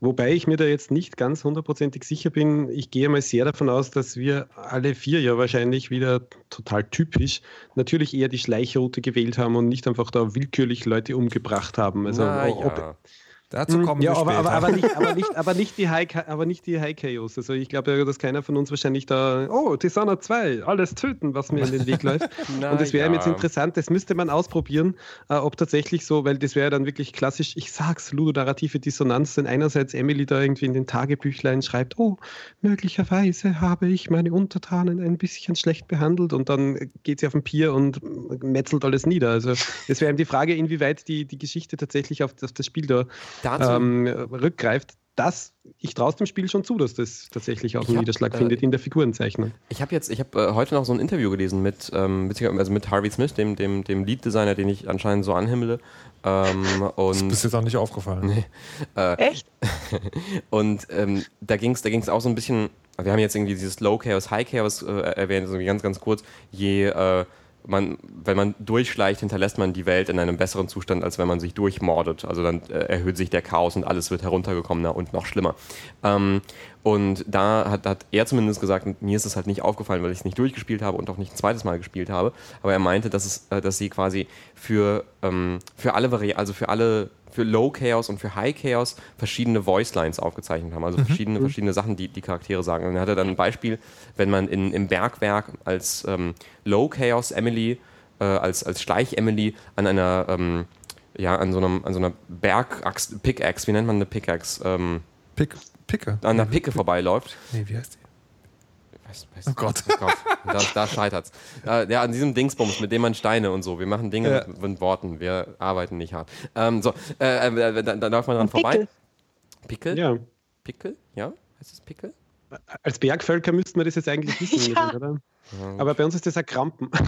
Wobei ich mir da jetzt nicht ganz hundertprozentig sicher bin. Ich gehe mal sehr davon aus, dass wir alle vier ja wahrscheinlich wieder total typisch natürlich eher die Schleichroute gewählt haben und nicht einfach da willkürlich Leute umgebracht haben. Also Na ob, ja. Dazu kommen ja, wir aber, später. aber, aber, nicht, aber, nicht, aber, nicht die High, aber nicht die High Chaos. Also ich glaube, dass keiner von uns wahrscheinlich da, oh, Dishonored 2, alles töten, was mir in den Weg läuft. Na Und das wäre ja. jetzt interessant, das müsste man ausprobieren, äh, ob tatsächlich so, weil das wäre dann wirklich klassisch, ich sag's, ludonarrative Dissonanz, denn einerseits Emily da irgendwie in den Tagebüchlein schreibt, oh, möglicherweise habe ich meine Untertanen ein bisschen schlecht behandelt und dann geht sie auf den Pier und metzelt alles nieder. Also es wäre eben die Frage, inwieweit die, die Geschichte tatsächlich auf, auf das Spiel da ähm, rückgreift, das, ich traue es dem Spiel schon zu, dass das tatsächlich auch einen hab, Niederschlag äh, findet in der Figurenzeichnung. Ich habe jetzt, ich habe äh, heute noch so ein Interview gelesen mit, ähm, also mit Harvey Smith, dem, dem, dem Lead-Designer, den ich anscheinend so anhimmele. Ähm, Das und ist jetzt auch nicht aufgefallen. Echt? Und ähm, da ging es da ging's auch so ein bisschen, wir haben jetzt irgendwie dieses Low Chaos, High Chaos äh, erwähnt, so ganz, ganz kurz. Je, äh, man, wenn man durchschleicht, hinterlässt man die Welt in einem besseren Zustand, als wenn man sich durchmordet. Also dann äh, erhöht sich der Chaos und alles wird heruntergekommener und noch schlimmer. Ähm, und da hat, hat er zumindest gesagt, mir ist es halt nicht aufgefallen, weil ich es nicht durchgespielt habe und auch nicht ein zweites Mal gespielt habe. Aber er meinte, dass, es, äh, dass sie quasi für, ähm, für alle Vari also für alle für Low Chaos und für High Chaos verschiedene Voice Lines aufgezeichnet haben, also verschiedene, verschiedene Sachen, die die Charaktere sagen. Und er hatte dann ein Beispiel, wenn man in, im Bergwerk als ähm, Low Chaos Emily, äh, als, als Schleich Emily an einer, ähm, ja, an so, einem, an so einer Bergaxt, Pickaxe, wie nennt man eine Pickaxe, ähm, Pick, Picke. an einer Picke vorbeiläuft. Nee, wie heißt die? Weiß, weiß, Oh Gott. Oh Gott. Da, da scheitert's. Äh, ja, an diesem Dingsbums, mit dem man Steine und so. Wir machen Dinge Ja. mit, mit Worten. Wir arbeiten nicht hart. Ähm, so, äh, äh, da, da läuft man dran vorbei. Pickel? Ja. Pickel? Ja? Heißt es Pickel? Als Bergvölker müssten wir das jetzt eigentlich wissen, Ja. oder? Aber bei uns ist das ein Krampen.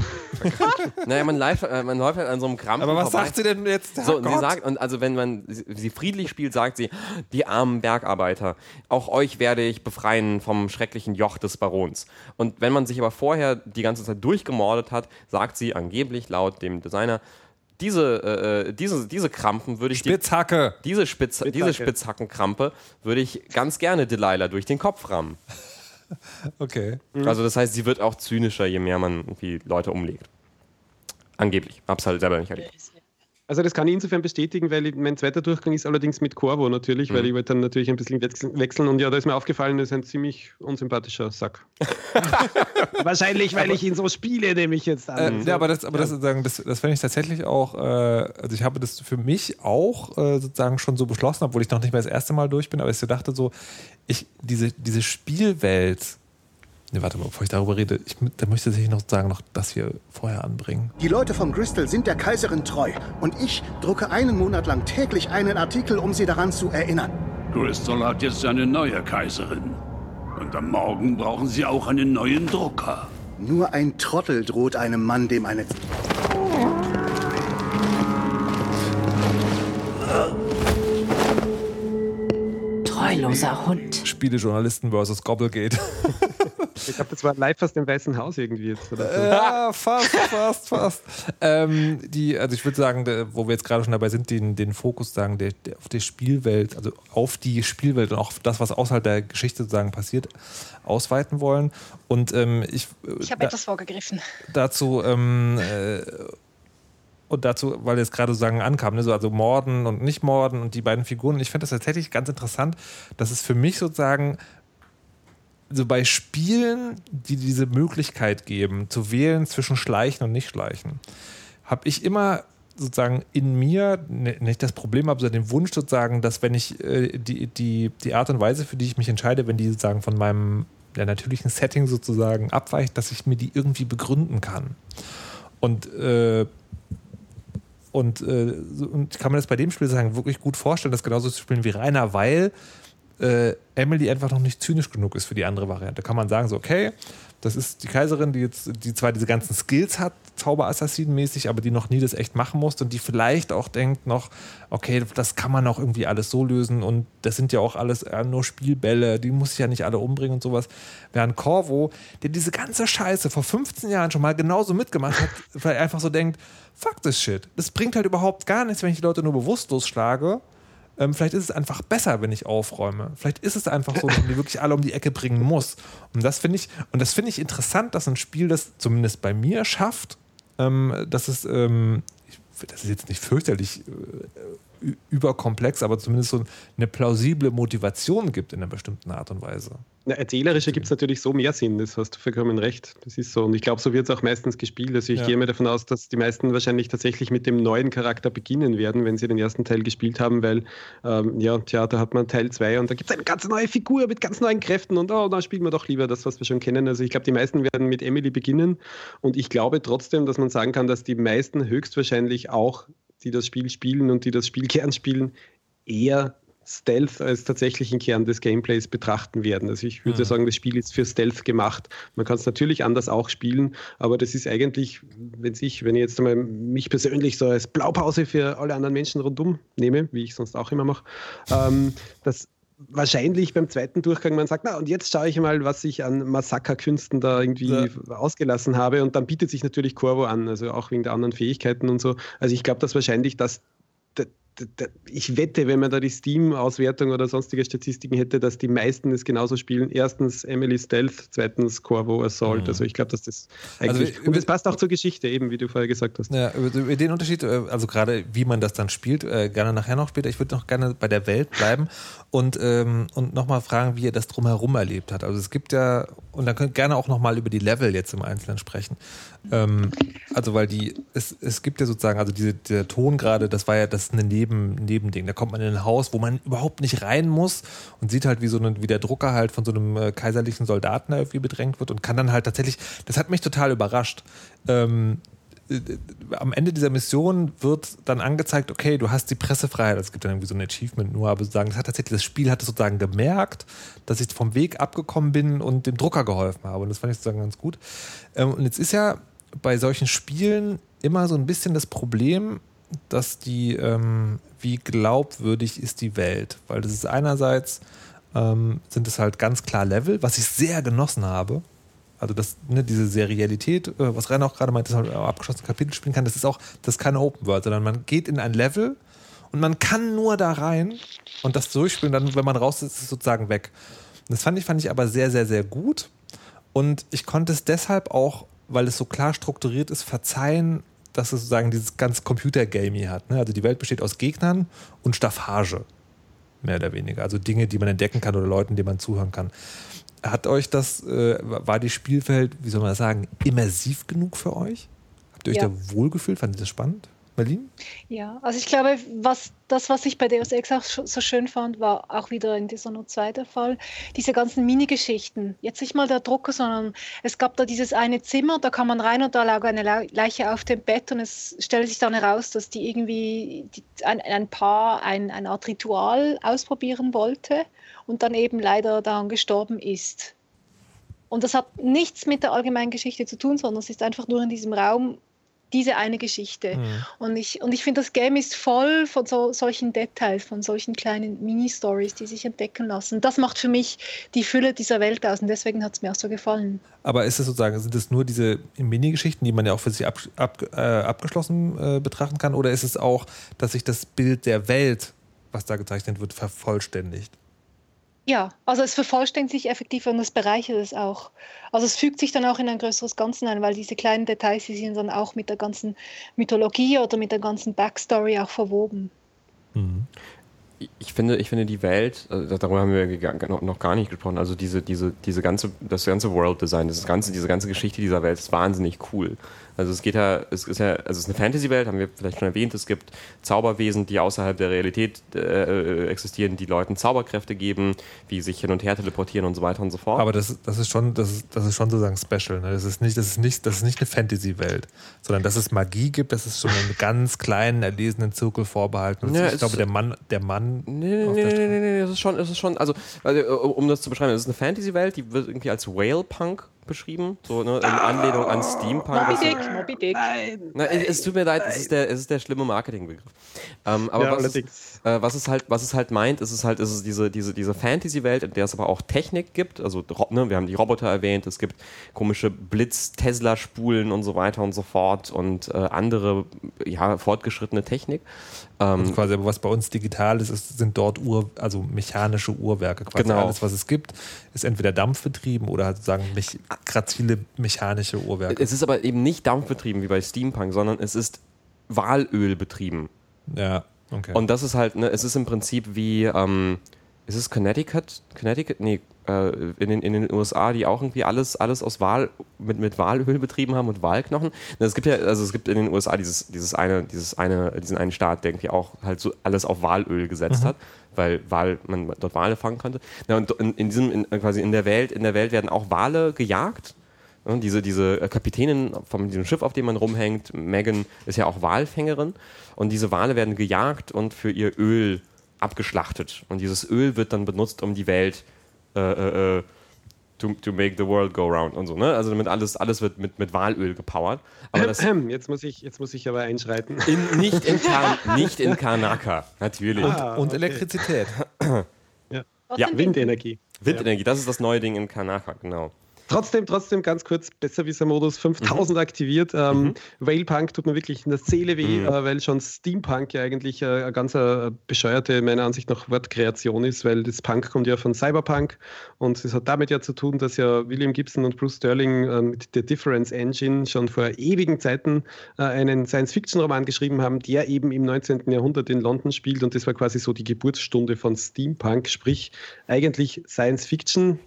Naja, man, läuft, äh, man läuft halt an so einem Krampen Aber was vorbei. sagt sie denn jetzt? So, und sie sagt, und also wenn man sie friedlich spielt, sagt sie, die armen Bergarbeiter, auch euch werde ich befreien vom schrecklichen Joch des Barons. Und wenn man sich aber vorher die ganze Zeit durchgemordet hat, sagt sie angeblich laut dem Designer, diese, äh, diese, diese Krampen würde ich die, Spitzhacke. diese, Spitz, diese Spitzhacke. Spitzhackenkrampe würde ich ganz gerne Delilah durch den Kopf rammen. Okay. Also das heißt, sie wird auch zynischer, je mehr man irgendwie Leute umlegt. Angeblich. Hab's halt selber nicht erlebt. Also das kann ich insofern bestätigen, weil ich, mein zweiter Durchgang ist allerdings mit Corvo natürlich, weil ich wollte dann natürlich ein bisschen wechseln, und ja, da ist mir aufgefallen, das ist ein ziemlich unsympathischer Sack. Wahrscheinlich, weil ich ihn so spiele, nehme ich jetzt an. Äh, ja, aber das, aber das, sozusagen, das, das fände ich tatsächlich auch, äh, also ich habe das für mich auch äh, sozusagen schon so beschlossen, obwohl ich noch nicht mehr das erste Mal durch bin, aber ich so dachte so, ich, diese, diese Spielwelt, ne, warte mal, bevor ich darüber rede, ich, da möchte ich noch sagen, noch das hier vorher anbringen. Die Leute vom Crystal sind der Kaiserin treu und ich drucke einen Monat lang täglich einen Artikel, um sie daran zu erinnern. Crystal hat jetzt eine neue Kaiserin. Und am Morgen brauchen sie auch einen neuen Drucker. Nur ein Trottel droht einem Mann, dem eine... Treuloser Hund. Spielejournalisten versus Gobblegate. Ich glaube, das war live aus dem Weißen Haus irgendwie jetzt. Oder so. ja, fast, fast, fast. Ähm, die, also ich würde sagen, der, wo wir jetzt gerade schon dabei sind, den, den Fokus sagen, der, der, auf die Spielwelt, also auf die Spielwelt und auch das, was außerhalb der Geschichte sozusagen passiert, ausweiten wollen. Und ähm, ich, Ich habe da- etwas vorgegriffen. dazu, ähm, äh, und dazu, weil jetzt gerade sozusagen ankam, ne, so, also Morden und nicht Morden und die beiden Figuren. Ich finde das tatsächlich ganz interessant, dass es für mich sozusagen so bei Spielen, die diese Möglichkeit geben, zu wählen zwischen Schleichen und Nicht-Schleichen, habe ich immer sozusagen in mir ne- nicht das Problem habe, sondern den Wunsch sozusagen, dass wenn ich äh, die, die, die Art und Weise, für die ich mich entscheide, wenn die sozusagen von meinem der natürlichen Setting sozusagen abweicht, dass ich mir die irgendwie begründen kann. Und äh, und, äh, und ich kann mir das bei dem Spiel sagen, wirklich gut vorstellen, das genauso zu spielen wie Rainer, weil äh, Emily einfach noch nicht zynisch genug ist für die andere Variante. Kann man sagen, so, okay, das ist die Kaiserin, die jetzt, die zwar diese ganzen Skills hat, Zauberassassinen-mäßig, aber die noch nie das echt machen musste und die vielleicht auch denkt noch, okay, das kann man auch irgendwie alles so lösen und das sind ja auch alles äh, nur Spielbälle, die muss ich ja nicht alle umbringen und sowas. Während Corvo, der diese ganze Scheiße vor 15 Jahren schon mal genauso mitgemacht hat, vielleicht einfach so denkt, fuck this shit. Das bringt halt überhaupt gar nichts, wenn ich die Leute nur bewusstlos schlage. Ähm, vielleicht ist es einfach besser, wenn ich aufräume. Vielleicht ist es einfach so, dass man die wirklich alle um die Ecke bringen muss. Und das finde ich, und das finde ich interessant, dass ein Spiel das zumindest bei mir schafft, ähm, dass es, ähm, das ist jetzt nicht fürchterlich äh, überkomplex, aber zumindest so eine plausible Motivation gibt in einer bestimmten Art und Weise. Na, erzählerischer gibt es natürlich so mehr Sinn, das hast du vollkommen recht. Das ist so. Und ich glaube, so wird es auch meistens gespielt. Also ich Ja. gehe mir davon aus, dass die meisten wahrscheinlich tatsächlich mit dem neuen Charakter beginnen werden, wenn sie den ersten Teil gespielt haben, weil ähm, ja, tja, da hat man Teil 2 und da gibt es eine ganz neue Figur mit ganz neuen Kräften und oh, dann spielen wir doch lieber das, was wir schon kennen. Also ich glaube, die meisten werden mit Emily beginnen und ich glaube trotzdem, dass man sagen kann, dass die meisten höchstwahrscheinlich auch, die das Spiel spielen und die das Spiel gern spielen, eher Stealth als tatsächlichen Kern des Gameplays betrachten werden. Also ich würde Mhm. sagen, das Spiel ist für Stealth gemacht. Man kann es natürlich anders auch spielen, aber das ist eigentlich, wenn ich, wenn ich jetzt einmal mich persönlich so als Blaupause für alle anderen Menschen rundum nehme, wie ich sonst auch immer mache, ähm, dass wahrscheinlich beim zweiten Durchgang man sagt, na und jetzt schaue ich mal, was ich an Massakerkünsten da irgendwie Ja. ausgelassen habe und dann bietet sich natürlich Corvo an, also auch wegen der anderen Fähigkeiten und so. Also ich glaube, dass wahrscheinlich das ich wette, wenn man da die Steam-Auswertung oder sonstige Statistiken hätte, dass die meisten es genauso spielen. Erstens Emily Stealth, zweitens Corvo Assault. Mhm. Also ich glaube, dass das Also eigentlich. wir- und es passt auch zur Geschichte, eben wie du vorher gesagt hast. Ja, über, den Unterschied, äh, also gerade wie man das dann spielt, äh, gerne nachher noch später. Ich würde noch gerne bei der Welt bleiben und, ähm, und nochmal fragen, wie ihr das drumherum erlebt habt. Also es gibt ja, und dann könnt ihr gerne auch nochmal über die Level jetzt im Einzelnen sprechen. Ähm, also weil die, es, es gibt ja sozusagen, also diese, der Ton gerade, das war ja das eine Neben, Nebending. Da kommt man in ein Haus, wo man überhaupt nicht rein muss und sieht halt, wie so ein, wie der Drucker halt von so einem äh, kaiserlichen Soldaten da irgendwie bedrängt wird und kann dann halt tatsächlich, das hat mich total überrascht. Ähm, äh, am Ende dieser Mission wird dann angezeigt, okay, du hast die Pressefreiheit. Es gibt dann irgendwie so ein Achievement nur, aber sozusagen, das hat tatsächlich, das Spiel hat sozusagen gemerkt, dass ich vom Weg abgekommen bin und dem Drucker geholfen habe. Und das fand ich sozusagen ganz gut. Ähm, und jetzt ist ja bei solchen Spielen immer so ein bisschen das Problem, dass die, ähm, wie glaubwürdig ist die Welt? Weil das ist einerseits, ähm, sind es halt ganz klar Level, was ich sehr genossen habe. Also das, ne, diese Serialität, äh, was Rainer auch gerade meint, dass man abgeschlossene Kapitel spielen kann, das ist auch, das ist keine Open World, sondern man geht in ein Level und man kann nur da rein und das durchspielen, dann, wenn man raus ist, ist es sozusagen weg. Das fand ich, fand ich aber sehr, sehr, sehr gut. Und ich konnte es deshalb auch, weil es so klar strukturiert ist, verzeihen, dass es sozusagen dieses ganz Computer-Gamey hat. Ne? Also die Welt besteht aus Gegnern und Staffage. Mehr oder weniger. Also Dinge, die man entdecken kann oder Leuten, denen man zuhören kann. Hat euch das, äh, war die Spielwelt, wie soll man das sagen, immersiv genug für euch? Habt ihr euch Ja. da wohlgefühlt? Fandet ihr das spannend? Berlin? Ja, also ich glaube, was, das, was ich bei Deus Ex auch so schön fand, war auch wieder in Dishonored 2 der Fall, diese ganzen Minigeschichten. Jetzt nicht mal der Drucker, sondern es gab da dieses eine Zimmer, da kam man rein und da lag eine Leiche auf dem Bett und es stellte sich dann heraus, dass die irgendwie die, ein, ein Paar ein, eine Art Ritual ausprobieren wollte und dann eben leider daran gestorben ist. Und das hat nichts mit der allgemeinen Geschichte zu tun, sondern es ist einfach nur in diesem Raum diese eine Geschichte. Und ich, und ich finde, das Game ist voll von so, solchen Details, von solchen kleinen Mini-Stories, die sich entdecken lassen. Das macht für mich die Fülle dieser Welt aus und deswegen hat es mir auch so gefallen. Aber ist es sozusagen, sind es nur diese Mini-Geschichten, die man ja auch für sich ab, ab, äh, abgeschlossen äh, betrachten kann? Oder ist es auch, dass sich das Bild der Welt, was da gezeichnet wird, vervollständigt? Ja, also es vervollständigt sich effektiv und es bereichert es auch. Also es fügt sich dann auch in ein größeres Ganzen ein, weil diese kleinen Details, die sind dann auch mit der ganzen Mythologie oder mit der ganzen Backstory auch verwoben. ich finde, ich finde die Welt, äh, darüber haben wir noch gar nicht gesprochen, also diese, diese, diese ganze, das ganze World Design, das ganze, diese ganze Geschichte dieser Welt ist wahnsinnig cool. Also es geht ja, es ist ja, also es ist eine Fantasy-Welt, haben wir vielleicht schon erwähnt, es gibt Zauberwesen, die außerhalb der Realität äh, existieren, die Leuten Zauberkräfte geben, wie sich hin und her teleportieren und so weiter und so fort. Aber das, das ist schon, das ist, das ist schon sozusagen special. Ne? Das ist nicht, das ist nicht, das ist nicht eine Fantasy-Welt, sondern dass es Magie gibt, das ist schon einen ganz kleinen, erlesenen Zirkel vorbehalten. Ja, ich glaube, der Mann, der Mann. Nee, nee, nee, nee, nee, es ist schon, es ist schon, also, also um das zu beschreiben, es ist eine Fantasy-Welt, die wird irgendwie als Whale-Punk beschrieben, so ne, in Anlehnung an Steampunk. Moby Dick, Moby Dick. Na, es, es tut mir leid, es ist der, es ist der schlimme Marketingbegriff. Ähm, aber Ja, was, es, äh, was, es halt, was es halt meint, ist es halt, ist es diese, diese, diese Fantasy-Welt, in der es aber auch Technik gibt. Also ne, wir haben die Roboter erwähnt, es gibt komische Blitz-Tesla-Spulen und so weiter und so fort und äh, andere ja, fortgeschrittene Technik. Ähm, Und quasi, aber was bei uns digital ist, ist sind dort Ur, also mechanische Uhrwerke. Quasi Genau. alles, was es gibt, ist entweder dampfbetrieben oder halt sozusagen mech, grazile mechanische Uhrwerke. es ist aber eben nicht dampfbetrieben wie bei Steampunk, sondern es ist Walöl betrieben. ja, okay. Und das ist halt, ne, es ist im Prinzip wie, ähm, ist es Connecticut? Connecticut? Nee, in, den, in den USA, die auch irgendwie alles, alles aus Wal, mit, mit Walöl betrieben haben und Walknochen. Ne, Es gibt ja, also es gibt in den USA dieses, dieses eine, dieses eine, diesen einen Staat, der irgendwie auch halt so alles auf Walöl gesetzt hat, weil Wal, man dort Wale fangen konnte. Ja, und in, in diesem, in, quasi in der Welt, in der Welt werden auch Wale gejagt. Ja, diese, diese äh, Kapitänin von diesem Schiff, auf dem man rumhängt, Megan, ist ja auch Walfängerin. Und diese Wale werden gejagt und für ihr Öl abgeschlachtet. Und dieses Öl wird dann benutzt, um die Welt äh, äh, äh to, to make the world go round und so. Ne? Also damit alles, alles wird mit, mit Walöl gepowert. Aber das jetzt, muss ich, jetzt muss ich aber einschreiten. In, nicht, in Kan, nicht in Kanaka, natürlich. Ah, und, und okay. Elektrizität. ja, ja. Windenergie. Windenergie, das ist das neue Ding in Kanaka, genau. Trotzdem, trotzdem ganz kurz, Besserwisser-Modus 5000 mhm. aktiviert. Ähm, mhm. Whalepunk tut mir wirklich in der Seele weh, mhm. äh, weil schon Steampunk ja eigentlich äh, eine ganz äh, bescheuerte, meiner Ansicht nach, Wortkreation ist, weil das Punk kommt ja von Cyberpunk und es hat damit ja zu tun, dass ja William Gibson und Bruce Sterling äh, mit der Difference Engine schon vor ewigen Zeiten äh, einen Science-Fiction-Roman geschrieben haben, der eben im 19. Jahrhundert in London spielt und das war quasi so die Geburtsstunde von Steampunk, sprich eigentlich Science-Fiction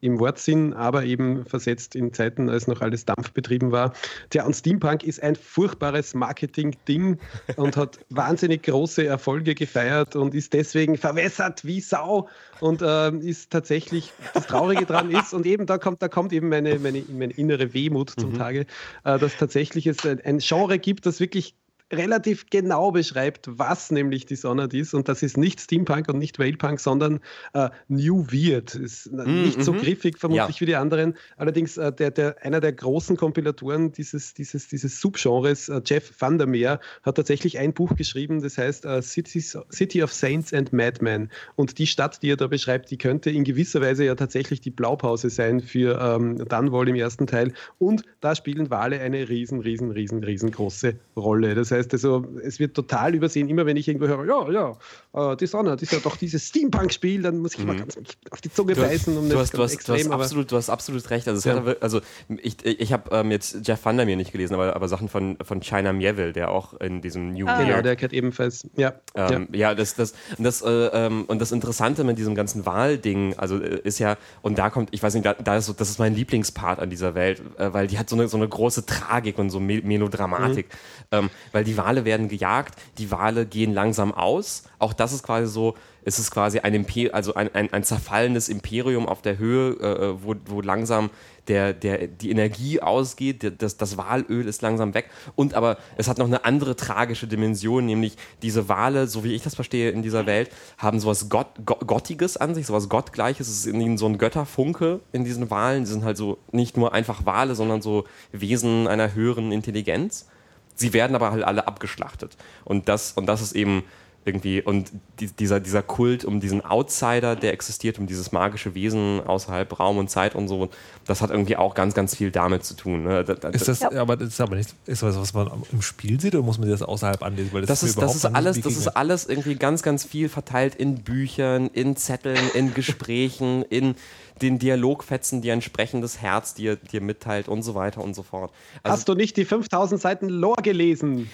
im Wortsinn, aber eben versetzt in Zeiten, als noch alles dampfbetrieben war. Tja, und Steampunk ist ein furchtbares Marketing-Ding und hat wahnsinnig große Erfolge gefeiert und ist deswegen verwässert wie Sau und äh, ist tatsächlich, das Traurige dran ist, und eben da kommt, da kommt eben meine, meine, meine innere Wehmut zum mhm. Tage, äh, dass tatsächlich es ein, ein Genre gibt, das wirklich relativ genau beschreibt, was nämlich Dishonored ist. Und das ist nicht Steampunk und nicht Whalepunk, sondern äh, New Weird. Ist mm, nicht so mhm. griffig vermutlich ja. wie die anderen. Allerdings äh, der, der, einer der großen Kompilatoren dieses, dieses, dieses Subgenres, äh, Jeff Vandermeer, hat tatsächlich ein Buch geschrieben, das heißt uh, Cities, City of Saints and Madmen. Und die Stadt, die er da beschreibt, die könnte in gewisser Weise ja tatsächlich die Blaupause sein für ähm, Dunwall im ersten Teil. Und da spielen Wale eine riesen, riesen, riesen, riesengroße Rolle. Das heißt, heißt also, es wird total übersehen, immer wenn ich irgendwo höre, ja, ja, äh, Dishonored ist ja doch dieses Steampunk-Spiel, dann muss ich mhm. mal ganz auf die Zunge du beißen. Um du, hast, du, hast, extrem, du, hast absolut, du hast absolut recht. Also, ja. also ich, ich habe ähm, jetzt Jeff Van mir nicht gelesen, aber, aber Sachen von, von China Mieville, der auch in diesem New ah. Genau, der kennt ebenfalls, ja. Ähm, ja. ja, das, das, und, das, äh, ähm, und das Interessante mit diesem ganzen Wahlding, also äh, ist ja, und da kommt, ich weiß nicht, da, da ist so, das ist mein Lieblingspart an dieser Welt, äh, weil die hat so eine, so eine große Tragik und so Melodramatik, mhm. ähm, weil die Wale werden gejagt, die Wale gehen langsam aus. Auch das ist quasi so, es ist quasi ein, Imper also ein, ein, ein zerfallendes Imperium auf der Höhe, äh, äh wo, wo langsam der, der, die Energie ausgeht, das, das Walöl ist langsam weg. Und aber es hat noch eine andere tragische Dimension, nämlich diese Wale, so wie ich das verstehe in dieser Welt, haben sowas Gott, Gottiges an sich, sowas Gottgleiches. Es ist in ihnen so ein Götterfunke in diesen Walen. Die sind halt so nicht nur einfach Wale, sondern so Wesen einer höheren Intelligenz. Sie werden aber halt alle abgeschlachtet. Und das, und das ist eben irgendwie, und die, dieser, dieser Kult um diesen Outsider, der existiert, um dieses magische Wesen außerhalb Raum und Zeit und so, das hat irgendwie auch ganz, ganz viel damit zu tun. Ne? Da, da, ist das, ja. aber das ist aber nicht, ist das, was man im Spiel sieht oder muss man das außerhalb anlesen? Weil das, das ist, das ist alles, das ist alles irgendwie ganz, ganz viel verteilt in Büchern, in Zetteln, in Gesprächen, in den Dialogfetzen, die ein sprechendes Herz dir, dir mitteilt und so weiter und so fort. Also, Hast du nicht die 5000 Seiten Lore gelesen?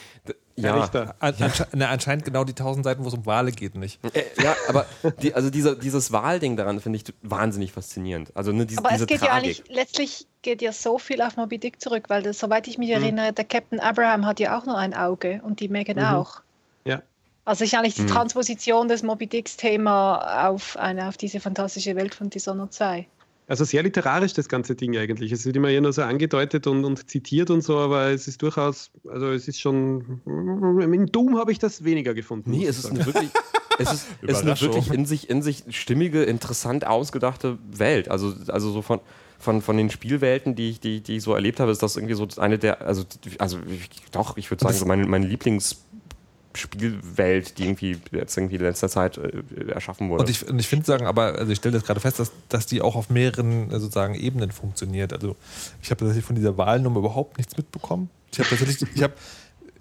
Ja, Richter. Ansche na, anscheinend genau die 1000 Seiten, wo es um Wale geht, nicht. Äh, ja, aber die, also dieser, dieses Wahlding daran finde ich wahnsinnig faszinierend. Also ne, diese, aber diese es geht Tragik. ja eigentlich, letztlich geht ja so viel auf Moby Dick zurück, weil das, soweit ich mich hm. erinnere, der Captain Abraham hat ja auch nur ein Auge und die Megan mhm. auch. Also ist eigentlich die hm. Transposition des Moby Dicks Thema auf, eine, auf diese fantastische Welt von Dishonored 2. Also sehr literarisch das ganze Ding eigentlich. Es wird immer eher nur so angedeutet und, und zitiert und so, aber es ist durchaus, also es ist schon, in Doom habe ich das weniger gefunden. Nee, es ist eine wirklich, es ist, ist eine wirklich in sich, in sich stimmige, interessant ausgedachte Welt. Also, also so von, von, von den Spielwelten, die ich, die, die ich so erlebt habe, ist das irgendwie so eine der, also, also doch, ich würde sagen, so mein, mein Lieblings- Spielwelt, die irgendwie jetzt irgendwie in letzter Zeit äh, erschaffen wurde. Und ich, ich finde sagen, aber also ich stelle das gerade fest, dass, dass die auch auf mehreren äh, sozusagen Ebenen funktioniert. Also ich habe tatsächlich von dieser Wahlnummer überhaupt nichts mitbekommen. Ich habe tatsächlich, ich habe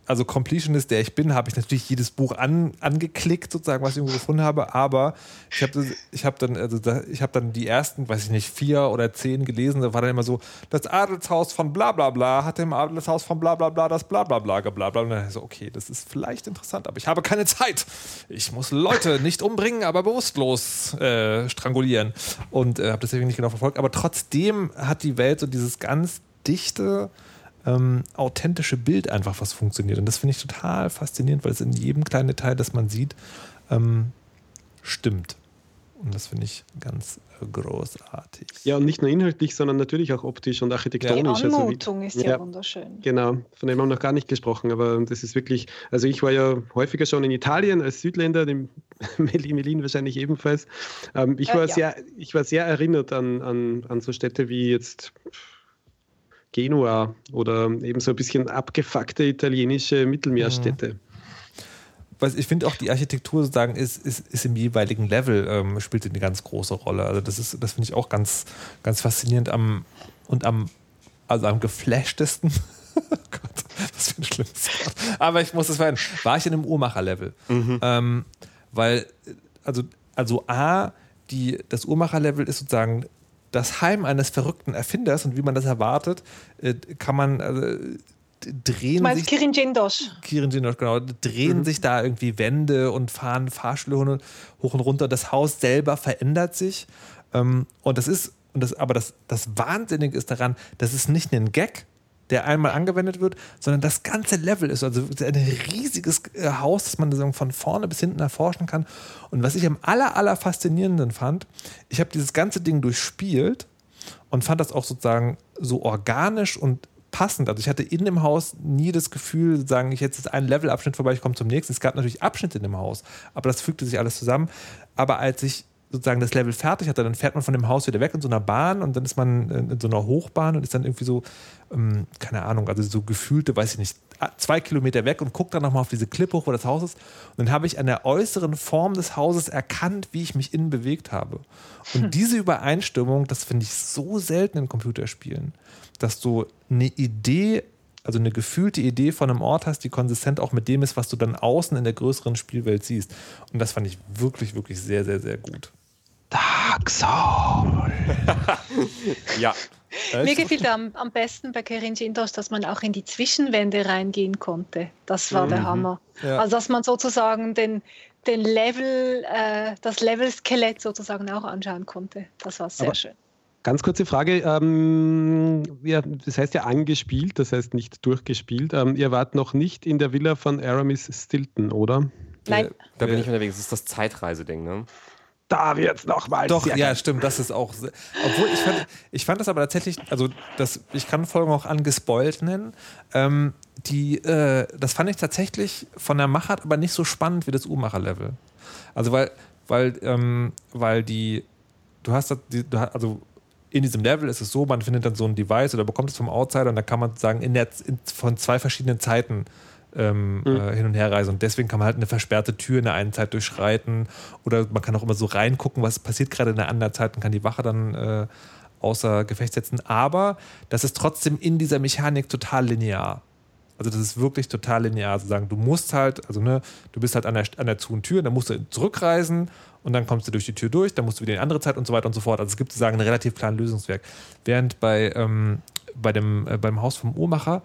also Completionist, der ich bin, habe ich natürlich jedes Buch an, angeklickt, sozusagen, was ich irgendwo gefunden habe. Aber ich habe ich hab dann, also da, ich habe dann die ersten, weiß ich nicht, vier oder zehn gelesen. Da war dann immer so, das Adelshaus von bla bla bla hat im Adelshaus von bla bla bla das bla bla bla gebla Und dann so, okay, das ist vielleicht interessant, aber ich habe keine Zeit. Ich muss Leute nicht umbringen, aber bewusstlos äh, strangulieren. Und äh, habe deswegen nicht genau verfolgt. Aber trotzdem hat die Welt so dieses ganz dichte ähm, authentische Bild einfach, was funktioniert. Und das finde ich total faszinierend, weil es in jedem kleinen Detail, das man sieht, ähm, stimmt. Und das finde ich ganz äh, großartig. Ja, und nicht nur inhaltlich, sondern natürlich auch optisch und Die architektonisch. Also wie- Anmutung ist ja, wunderschön. Genau, von dem haben wir noch gar nicht gesprochen, aber das ist wirklich, also ich war ja häufiger schon in Italien als Südländer, dem Melin, Melin wahrscheinlich ebenfalls. Ähm, ich, Äh, war ja. sehr, ich war sehr erinnert an, an, an so Städte wie jetzt Genua oder eben so ein bisschen abgefuckte italienische Mittelmeerstädte. Was ich finde auch die Architektur sozusagen ist, ist, ist im jeweiligen Level ähm, spielt eine ganz große Rolle. Also das ist, das finde ich auch ganz, ganz faszinierend am und am, also am geflashtesten. oh Gott, was für ein schlimmes Wort. Aber ich muss es verändern. War ich in einem Uhrmacher-Level. Ähm, weil, also, also A, die, das Uhrmacher-Level ist sozusagen das Heim eines verrückten Erfinders und wie man das erwartet, äh, kann man äh, drehen Du meinst sich Kirin Jindosh? Kirin Jindosh, genau, drehen sich da irgendwie Wände und fahren Fahrstühle hoch und- hoch und runter. Das Haus selber verändert sich. Ähm, und das ist, und das, aber das, das Wahnsinnige ist daran, das ist nicht ein Gag, der einmal angewendet wird, sondern das ganze Level ist also ein riesiges äh, Haus, das man von vorne bis hinten erforschen kann. Und was ich am aller, aller faszinierenden fand, ich habe dieses ganze Ding durchspielt und fand das auch sozusagen so organisch und passend. Also ich hatte in dem Haus nie das Gefühl, sagen ich jetzt ist ein Levelabschnitt vorbei, ich komme zum nächsten. Es gab natürlich Abschnitte in dem Haus, aber das fügte sich alles zusammen. Aber als ich sozusagen das Level fertig hatte, dann fährt man von dem Haus wieder weg in so einer Bahn und dann ist man in so einer Hochbahn und ist dann irgendwie so, ähm, keine Ahnung, also so gefühlte, weiß ich nicht, zwei Kilometer weg und guckt dann nochmal auf diese Klippe hoch, wo das Haus ist. Und dann habe ich an der äußeren Form des Hauses erkannt, wie ich mich innen bewegt habe. Und diese Übereinstimmung, das finde ich so selten in Computerspielen, dass du eine Idee, also eine gefühlte Idee von einem Ort hast, die konsistent auch mit dem ist, was du dann außen in der größeren Spielwelt siehst. Und das fand ich wirklich, wirklich sehr, sehr, sehr gut. Dark Soul. Ja. Mir gefiel am, am besten bei Kirin Jindosh, dass man auch in die Zwischenwände reingehen konnte. Das war der Mhm. Hammer. Ja. Also dass man sozusagen den, den Level, äh, das Level-Skelett sozusagen auch anschauen konnte. Das war sehr Aber- schön. Ganz kurze Frage. Ähm, ja, das heißt ja angespielt, das heißt nicht durchgespielt. Ähm, ihr wart noch nicht in der Villa von Aramis Stilton, oder? Nein. Da bin ich unterwegs. Das ist das Zeitreiseding, ne? Da wird's nochmal. Doch, ja, stimmt, das ist auch. Obwohl ich fand, ich fand das aber tatsächlich, also das, ich kann Folgen auch angespoilt nennen. Ähm, die, äh, das fand ich tatsächlich von der Machart aber nicht so spannend wie das Uhrmacher-Level. Also weil, weil, ähm, weil die, du hast, das- die, du hast also in diesem Level ist es so, man findet dann so ein Device oder bekommt es vom Outsider und da kann man sagen, in der, in, von zwei verschiedenen Zeiten ähm, äh, hin und her reisen. Und deswegen kann man halt eine versperrte Tür in der einen Zeit durchschreiten oder man kann auch immer so reingucken, was passiert gerade in der anderen Zeit und kann die Wache dann äh, außer Gefecht setzen. Aber das ist trotzdem in dieser Mechanik total linear. Also das ist wirklich total linear. Sozusagen. Du musst halt, also ne, du bist halt an der, an der zu- Tür, dann musst du zurückreisen und dann kommst du durch die Tür durch, dann musst du wieder in die andere Zeit und so weiter und so fort. Also es gibt sozusagen einen relativ klaren Lösungswerk. Während bei, ähm, bei dem, äh, beim Haus vom Uhrmacher,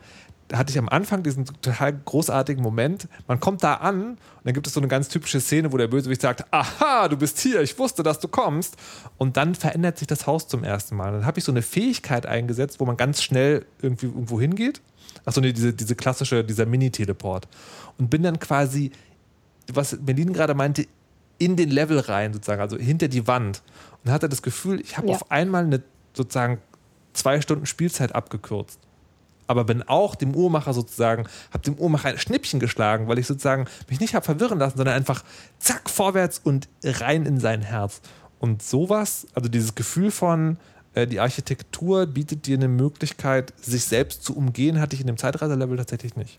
hatte ich am Anfang diesen total großartigen Moment. Man kommt da an und dann gibt es so eine ganz typische Szene, wo der Bösewicht sagt: Aha, du bist hier, ich wusste, dass du kommst. Und dann verändert sich das Haus zum ersten Mal. Dann habe ich so eine Fähigkeit eingesetzt, wo man ganz schnell irgendwie irgendwo hingeht. Achso, nee, diese, diese klassische, dieser Mini-Teleport. Und bin dann quasi, was Berlin gerade meinte, in den Level rein, sozusagen, also hinter die Wand. Und hatte das Gefühl, ich habe Ja. auf einmal eine sozusagen zwei Stunden Spielzeit abgekürzt. Aber bin auch dem Uhrmacher sozusagen, habe dem Uhrmacher ein Schnippchen geschlagen, weil ich sozusagen mich nicht habe verwirren lassen, sondern einfach zack, vorwärts und rein in sein Herz. Und sowas, also dieses Gefühl von, äh, die Architektur bietet dir eine Möglichkeit, sich selbst zu umgehen, hatte ich in dem Zeitreiserlevel tatsächlich nicht.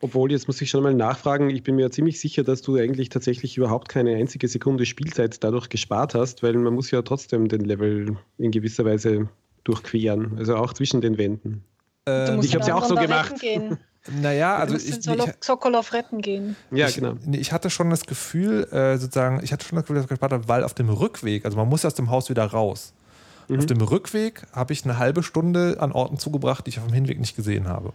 Obwohl, jetzt muss ich schon mal nachfragen, ich bin mir ziemlich sicher, dass du eigentlich tatsächlich überhaupt keine einzige Sekunde Spielzeit dadurch gespart hast, weil man muss ja trotzdem den Level in gewisser Weise durchqueren, also auch zwischen den Wänden. Du musst ich habe es ja auch so gemacht. Gehen. Naja, Du also musst ich, Sokolov retten gehen. Ja, ich, genau. ich hatte schon das Gefühl, äh, sozusagen, ich hatte schon das Gefühl, dass ich gespart habe, weil auf dem Rückweg, also man muss ja aus dem Haus wieder raus. Mhm. Auf dem Rückweg habe ich eine halbe Stunde an Orten zugebracht, die ich auf dem Hinweg nicht gesehen habe.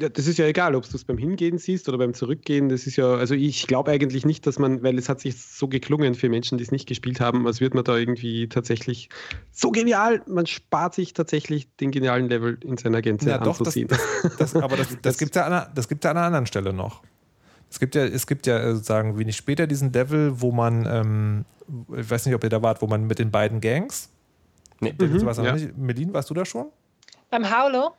Ja, Das ist ja egal, ob du es beim Hingehen siehst oder beim Zurückgehen. Das ist ja, also ich glaube eigentlich nicht, dass man, weil es hat sich so geklungen für Menschen, die es nicht gespielt haben, als würde man da irgendwie tatsächlich so genial, man spart sich tatsächlich den genialen Level in seiner Gänze Ja, doch, das, das, aber das, das gibt es ja, an einer- das gibt's ja an einer anderen Stelle noch. Es gibt ja, es gibt ja äh, sozusagen wenig später diesen Level, wo man, ähm, ich weiß nicht, ob ihr da wart, wo man mit den beiden Gangs. Nee. Mhm, ja. nicht. Melin, warst du da schon? Beim Haulo?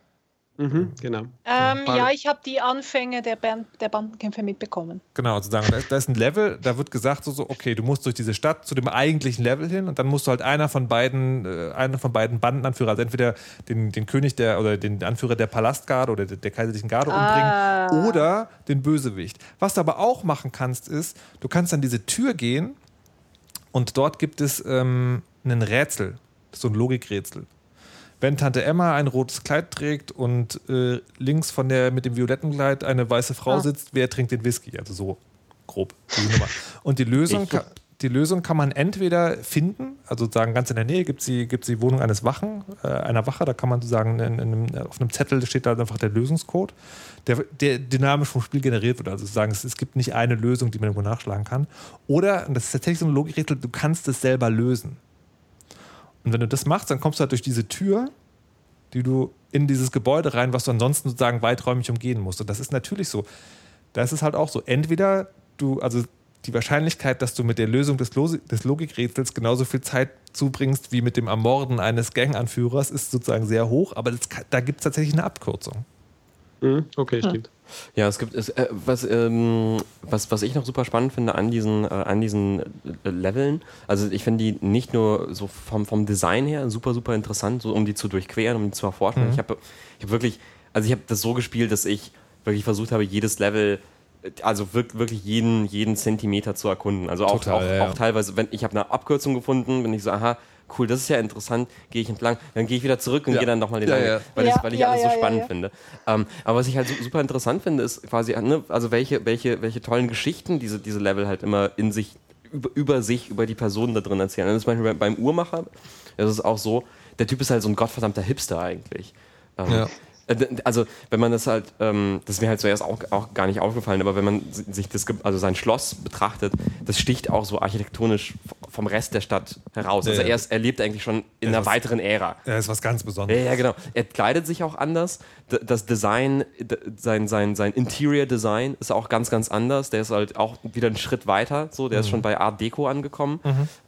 Mhm, genau. Ähm, ja, ich habe die Anfänge der, Band, der Bandenkämpfe mitbekommen. Genau, sozusagen. Da, da ist ein Level, da wird gesagt, so, so, okay, du musst durch diese Stadt zu dem eigentlichen Level hin und dann musst du halt einer von beiden, äh, einer von beiden Bandenanführer, also entweder den, den König der oder den Anführer der Palastgarde oder der, der kaiserlichen Garde Ah. umbringen oder den Bösewicht. Was du aber auch machen kannst, ist, du kannst an diese Tür gehen und dort gibt es ähm, ein Rätsel, so ein Logikrätsel. Wenn Tante Emma ein rotes Kleid trägt und äh, links von der mit dem violetten Kleid eine weiße Frau Ah. sitzt, wer trinkt den Whisky? Also so grob. diese Nummer. Und die Lösung, Ich. ka- die Lösung kann man entweder finden, also sozusagen ganz in der Nähe gibt es die, gibt's die Wohnung eines Wachen, äh, einer Wache, da kann man sozusagen in, in einem, auf einem Zettel steht da einfach der Lösungscode, der, der dynamisch vom Spiel generiert wird. Also sozusagen, es, es gibt nicht eine Lösung, die man irgendwo nachschlagen kann. Oder, und das ist tatsächlich so ein Logikrätsel, du kannst es selber lösen. Und wenn du das machst, dann kommst du halt durch diese Tür, die du in dieses Gebäude rein, was du ansonsten sozusagen weiträumig umgehen musst. Und das ist natürlich so. Da ist halt auch so. Entweder du, also die Wahrscheinlichkeit, dass du mit der Lösung des, Losi des Logikrätsels genauso viel Zeit zubringst wie mit dem Ermorden eines Ganganführers, ist sozusagen sehr hoch, aber das, da gibt es tatsächlich eine Abkürzung. Mhm, okay, stimmt. Ja, es gibt es, äh, was, ähm, was, was ich noch super spannend finde an diesen, äh, an diesen äh, Leveln. Also ich finde die nicht nur so vom, vom Design her super, super interessant, so um die zu durchqueren, um die zu erforschen. Mhm. Ich habe ich hab wirklich, also ich habe das so gespielt, dass ich wirklich versucht habe, jedes Level äh, also wirk- wirklich jeden, jeden Zentimeter zu erkunden. Also auch, Total, auch, ja, ja. auch teilweise, wenn ich habe eine Abkürzung gefunden, wenn ich so, aha, cool, das ist ja interessant, gehe ich entlang, dann gehe ich wieder zurück und Ja. gehe dann nochmal den Ja, ja. Weil, Ja, ich, weil ich ja, alles ja, so spannend ja. finde. Ähm, aber was ich halt su- super interessant finde, ist quasi, ne, also welche, welche, welche tollen Geschichten diese, diese Level halt immer in sich, über, über sich, über die Personen da drin erzählen. Das ist zum Beispiel beim Uhrmacher, das ist auch so, der Typ ist halt so ein gottverdammter Hipster eigentlich. Ähm, Ja. Äh, Also, wenn man das halt, ähm, das ist mir halt zuerst auch, auch gar nicht aufgefallen, aber wenn man si- sich das, also sein Schloss betrachtet, das sticht auch so architektonisch vom Rest der Stadt heraus. Also Ja, ja. er, ist, er lebt eigentlich schon in Ja, einer das- weiteren Ära. Ja, ist was ganz Ja, Besonderes. ja, genau. Er kleidet sich auch anders. Das Design, sein, sein, sein Interior Design ist auch ganz, ganz anders. Der ist halt auch wieder einen Schritt weiter. So, der ist schon bei Art Deco angekommen.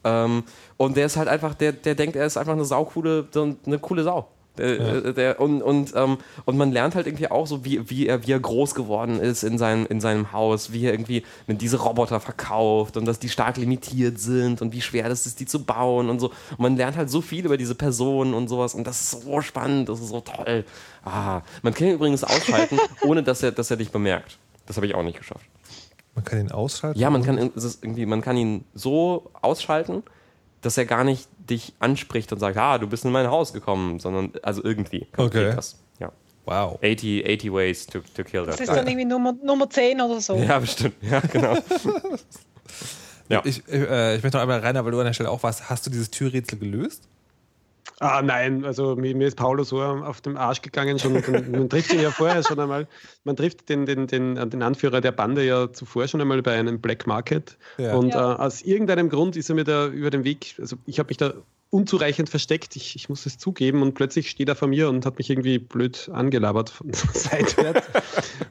Ähm, und der ist halt einfach, der, der denkt, er ist einfach eine saucoole, so eine coole Sau. Der, der, und, und, ähm, und man lernt halt irgendwie auch so, wie, wie, er, wie er groß geworden ist in, sein, in seinem Haus, wie er irgendwie mit diese Roboter verkauft und dass die stark limitiert sind und wie schwer das ist, die zu bauen und so. Und man lernt halt so viel über diese Personen und sowas und das ist so spannend, das ist so toll. Ah, man kann ihn übrigens ausschalten, ohne dass er, dass er dich bemerkt. Das habe ich auch nicht geschafft. Man kann ihn ausschalten. Ja, man kann, irgendwie, man kann ihn so ausschalten, dass er gar nicht dich anspricht und sagt, ah, du bist in mein Haus gekommen, sondern also irgendwie. Okay. Das. Ja. Wow. 80, 80 ways to, to kill Das that ist guy. dann irgendwie Nummer, Nummer 10 oder so. Ja, bestimmt. Ja, genau. ja. Ich, äh, ich möchte noch einmal rein, weil du an der Stelle auch warst. Hast du dieses Türrätsel gelöst? Ah, nein, also mir, mir ist Paulo so auf dem Arsch gegangen. Schon, man, trifft ihn ja vorher schon einmal. Man trifft den, den, den, den Anführer der Bande ja zuvor schon einmal bei einem Black Market. Ja. Und Ja. Äh, aus irgendeinem Grund ist er mir da über den Weg, also ich habe mich da unzureichend versteckt, ich, ich muss es zugeben, und plötzlich steht er vor mir und hat mich irgendwie blöd angelabert von seitwärts.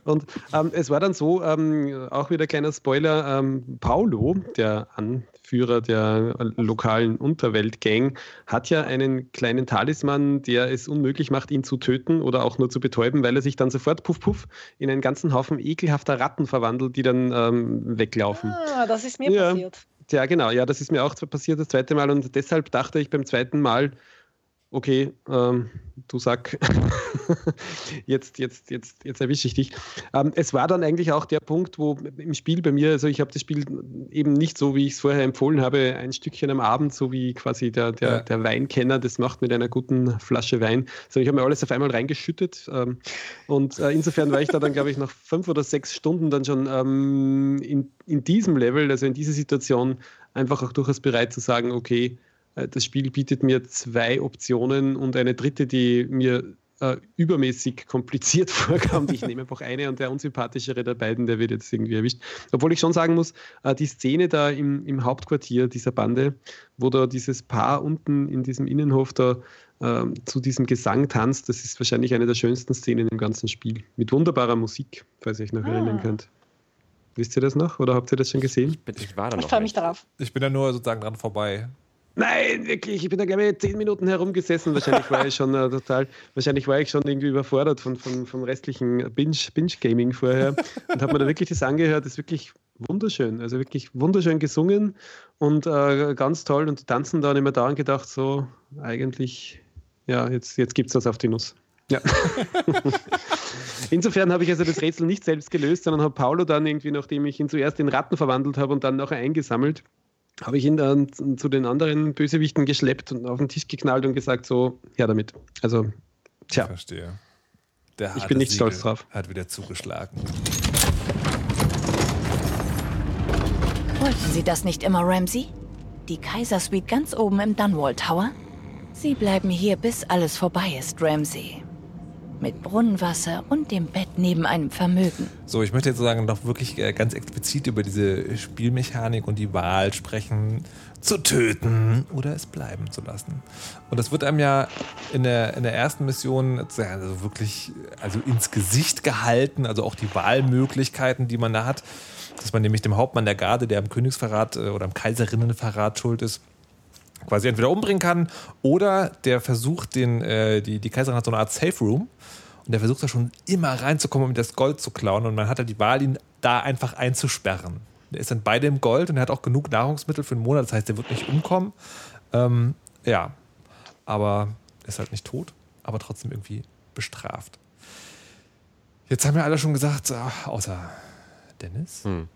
und ähm, es war dann so, ähm, auch wieder kleiner Spoiler, ähm, Paulo, der Anführer der lokalen Unterweltgang, hat ja einen kleinen Talisman, der es unmöglich macht, ihn zu töten oder auch nur zu betäuben, weil er sich dann sofort puff puff in einen ganzen Haufen ekelhafter Ratten verwandelt, die dann ähm, weglaufen. Ah, das ist mir Ja. passiert. Ja, genau. Ja, das ist mir auch passiert das zweite Mal und deshalb dachte ich beim zweiten Mal, okay, ähm, du Sack, jetzt, jetzt, jetzt, jetzt erwische ich dich. Ähm, es war dann eigentlich auch der Punkt, wo im Spiel bei mir, also ich habe das Spiel eben nicht so, wie ich es vorher empfohlen habe, ein Stückchen am Abend, so wie quasi der, der, Ja. der Weinkenner das macht mit einer guten Flasche Wein, sondern ich habe mir alles auf einmal reingeschüttet ähm, und äh, insofern war ich da dann, glaube ich, nach fünf oder sechs Stunden dann schon ähm, in, in diesem Level, also in dieser Situation, einfach auch durchaus bereit zu sagen, okay, das Spiel bietet mir zwei Optionen und eine dritte, die mir äh, übermäßig kompliziert vorkam. Ich nehme einfach eine und der unsympathischere der beiden, der wird jetzt irgendwie erwischt. Obwohl ich schon sagen muss, äh, die Szene da im, im Hauptquartier dieser Bande, wo da dieses Paar unten in diesem Innenhof da ähm, zu diesem Gesang tanzt, das ist wahrscheinlich eine der schönsten Szenen im ganzen Spiel. Mit wunderbarer Musik, falls ihr euch noch Ah. erinnern könnt. Wisst ihr das noch oder habt ihr das schon gesehen? Ich war da Ich noch freue mich darauf. Ich bin da nur sozusagen dran vorbei. Nein, wirklich. Ich bin da, glaube ich, zehn Minuten herumgesessen. Wahrscheinlich war ich schon äh, total, wahrscheinlich war ich schon irgendwie überfordert von, von, vom restlichen Binge- Binge-Gaming vorher und habe mir da wirklich das angehört. Das ist wirklich wunderschön. Also wirklich wunderschön gesungen und äh, ganz toll. Und die tanzen da und immer daran gedacht, so eigentlich, ja, jetzt, jetzt gibt es was auf die Nuss. Ja. Insofern habe ich also das Rätsel nicht selbst gelöst, sondern habe Paulo dann irgendwie, nachdem ich ihn zuerst in Ratten verwandelt habe und dann nachher eingesammelt, habe ich ihn dann zu den anderen Bösewichten geschleppt und auf den Tisch geknallt und gesagt, so, her damit. Also, tja, Verstehe. Der Ich bin nicht Siegel stolz drauf. Hat wieder zugeschlagen. Wollten Sie das nicht immer, Ramsey? Die Kaisersuite ganz oben im Dunwall Tower? Sie bleiben hier, bis alles vorbei ist, Ramsey. Mit Brunnenwasser und dem Bett neben einem Vermögen. So, ich möchte jetzt sagen, noch wirklich äh, ganz explizit über diese Spielmechanik und die Wahl sprechen, zu töten oder es bleiben zu lassen. Und das wird einem ja in der, in der ersten Mission also wirklich also ins Gesicht gehalten, also auch die Wahlmöglichkeiten, die man da hat, dass man nämlich dem Hauptmann der Garde, der am Königsverrat äh, oder am Kaiserinnenverrat schuld ist, quasi entweder umbringen kann oder der versucht, den, äh, die, die Kaiserin hat so eine Art Safe Room und der versucht da schon immer reinzukommen, um das Gold zu klauen und man hat halt die Wahl, ihn da einfach einzusperren. Der ist dann beide im Gold und er hat auch genug Nahrungsmittel für einen Monat, das heißt, der wird nicht umkommen. Ähm, ja, aber er ist halt nicht tot, aber trotzdem irgendwie bestraft. Jetzt haben ja alle schon gesagt, ah, außer Dennis, Hm.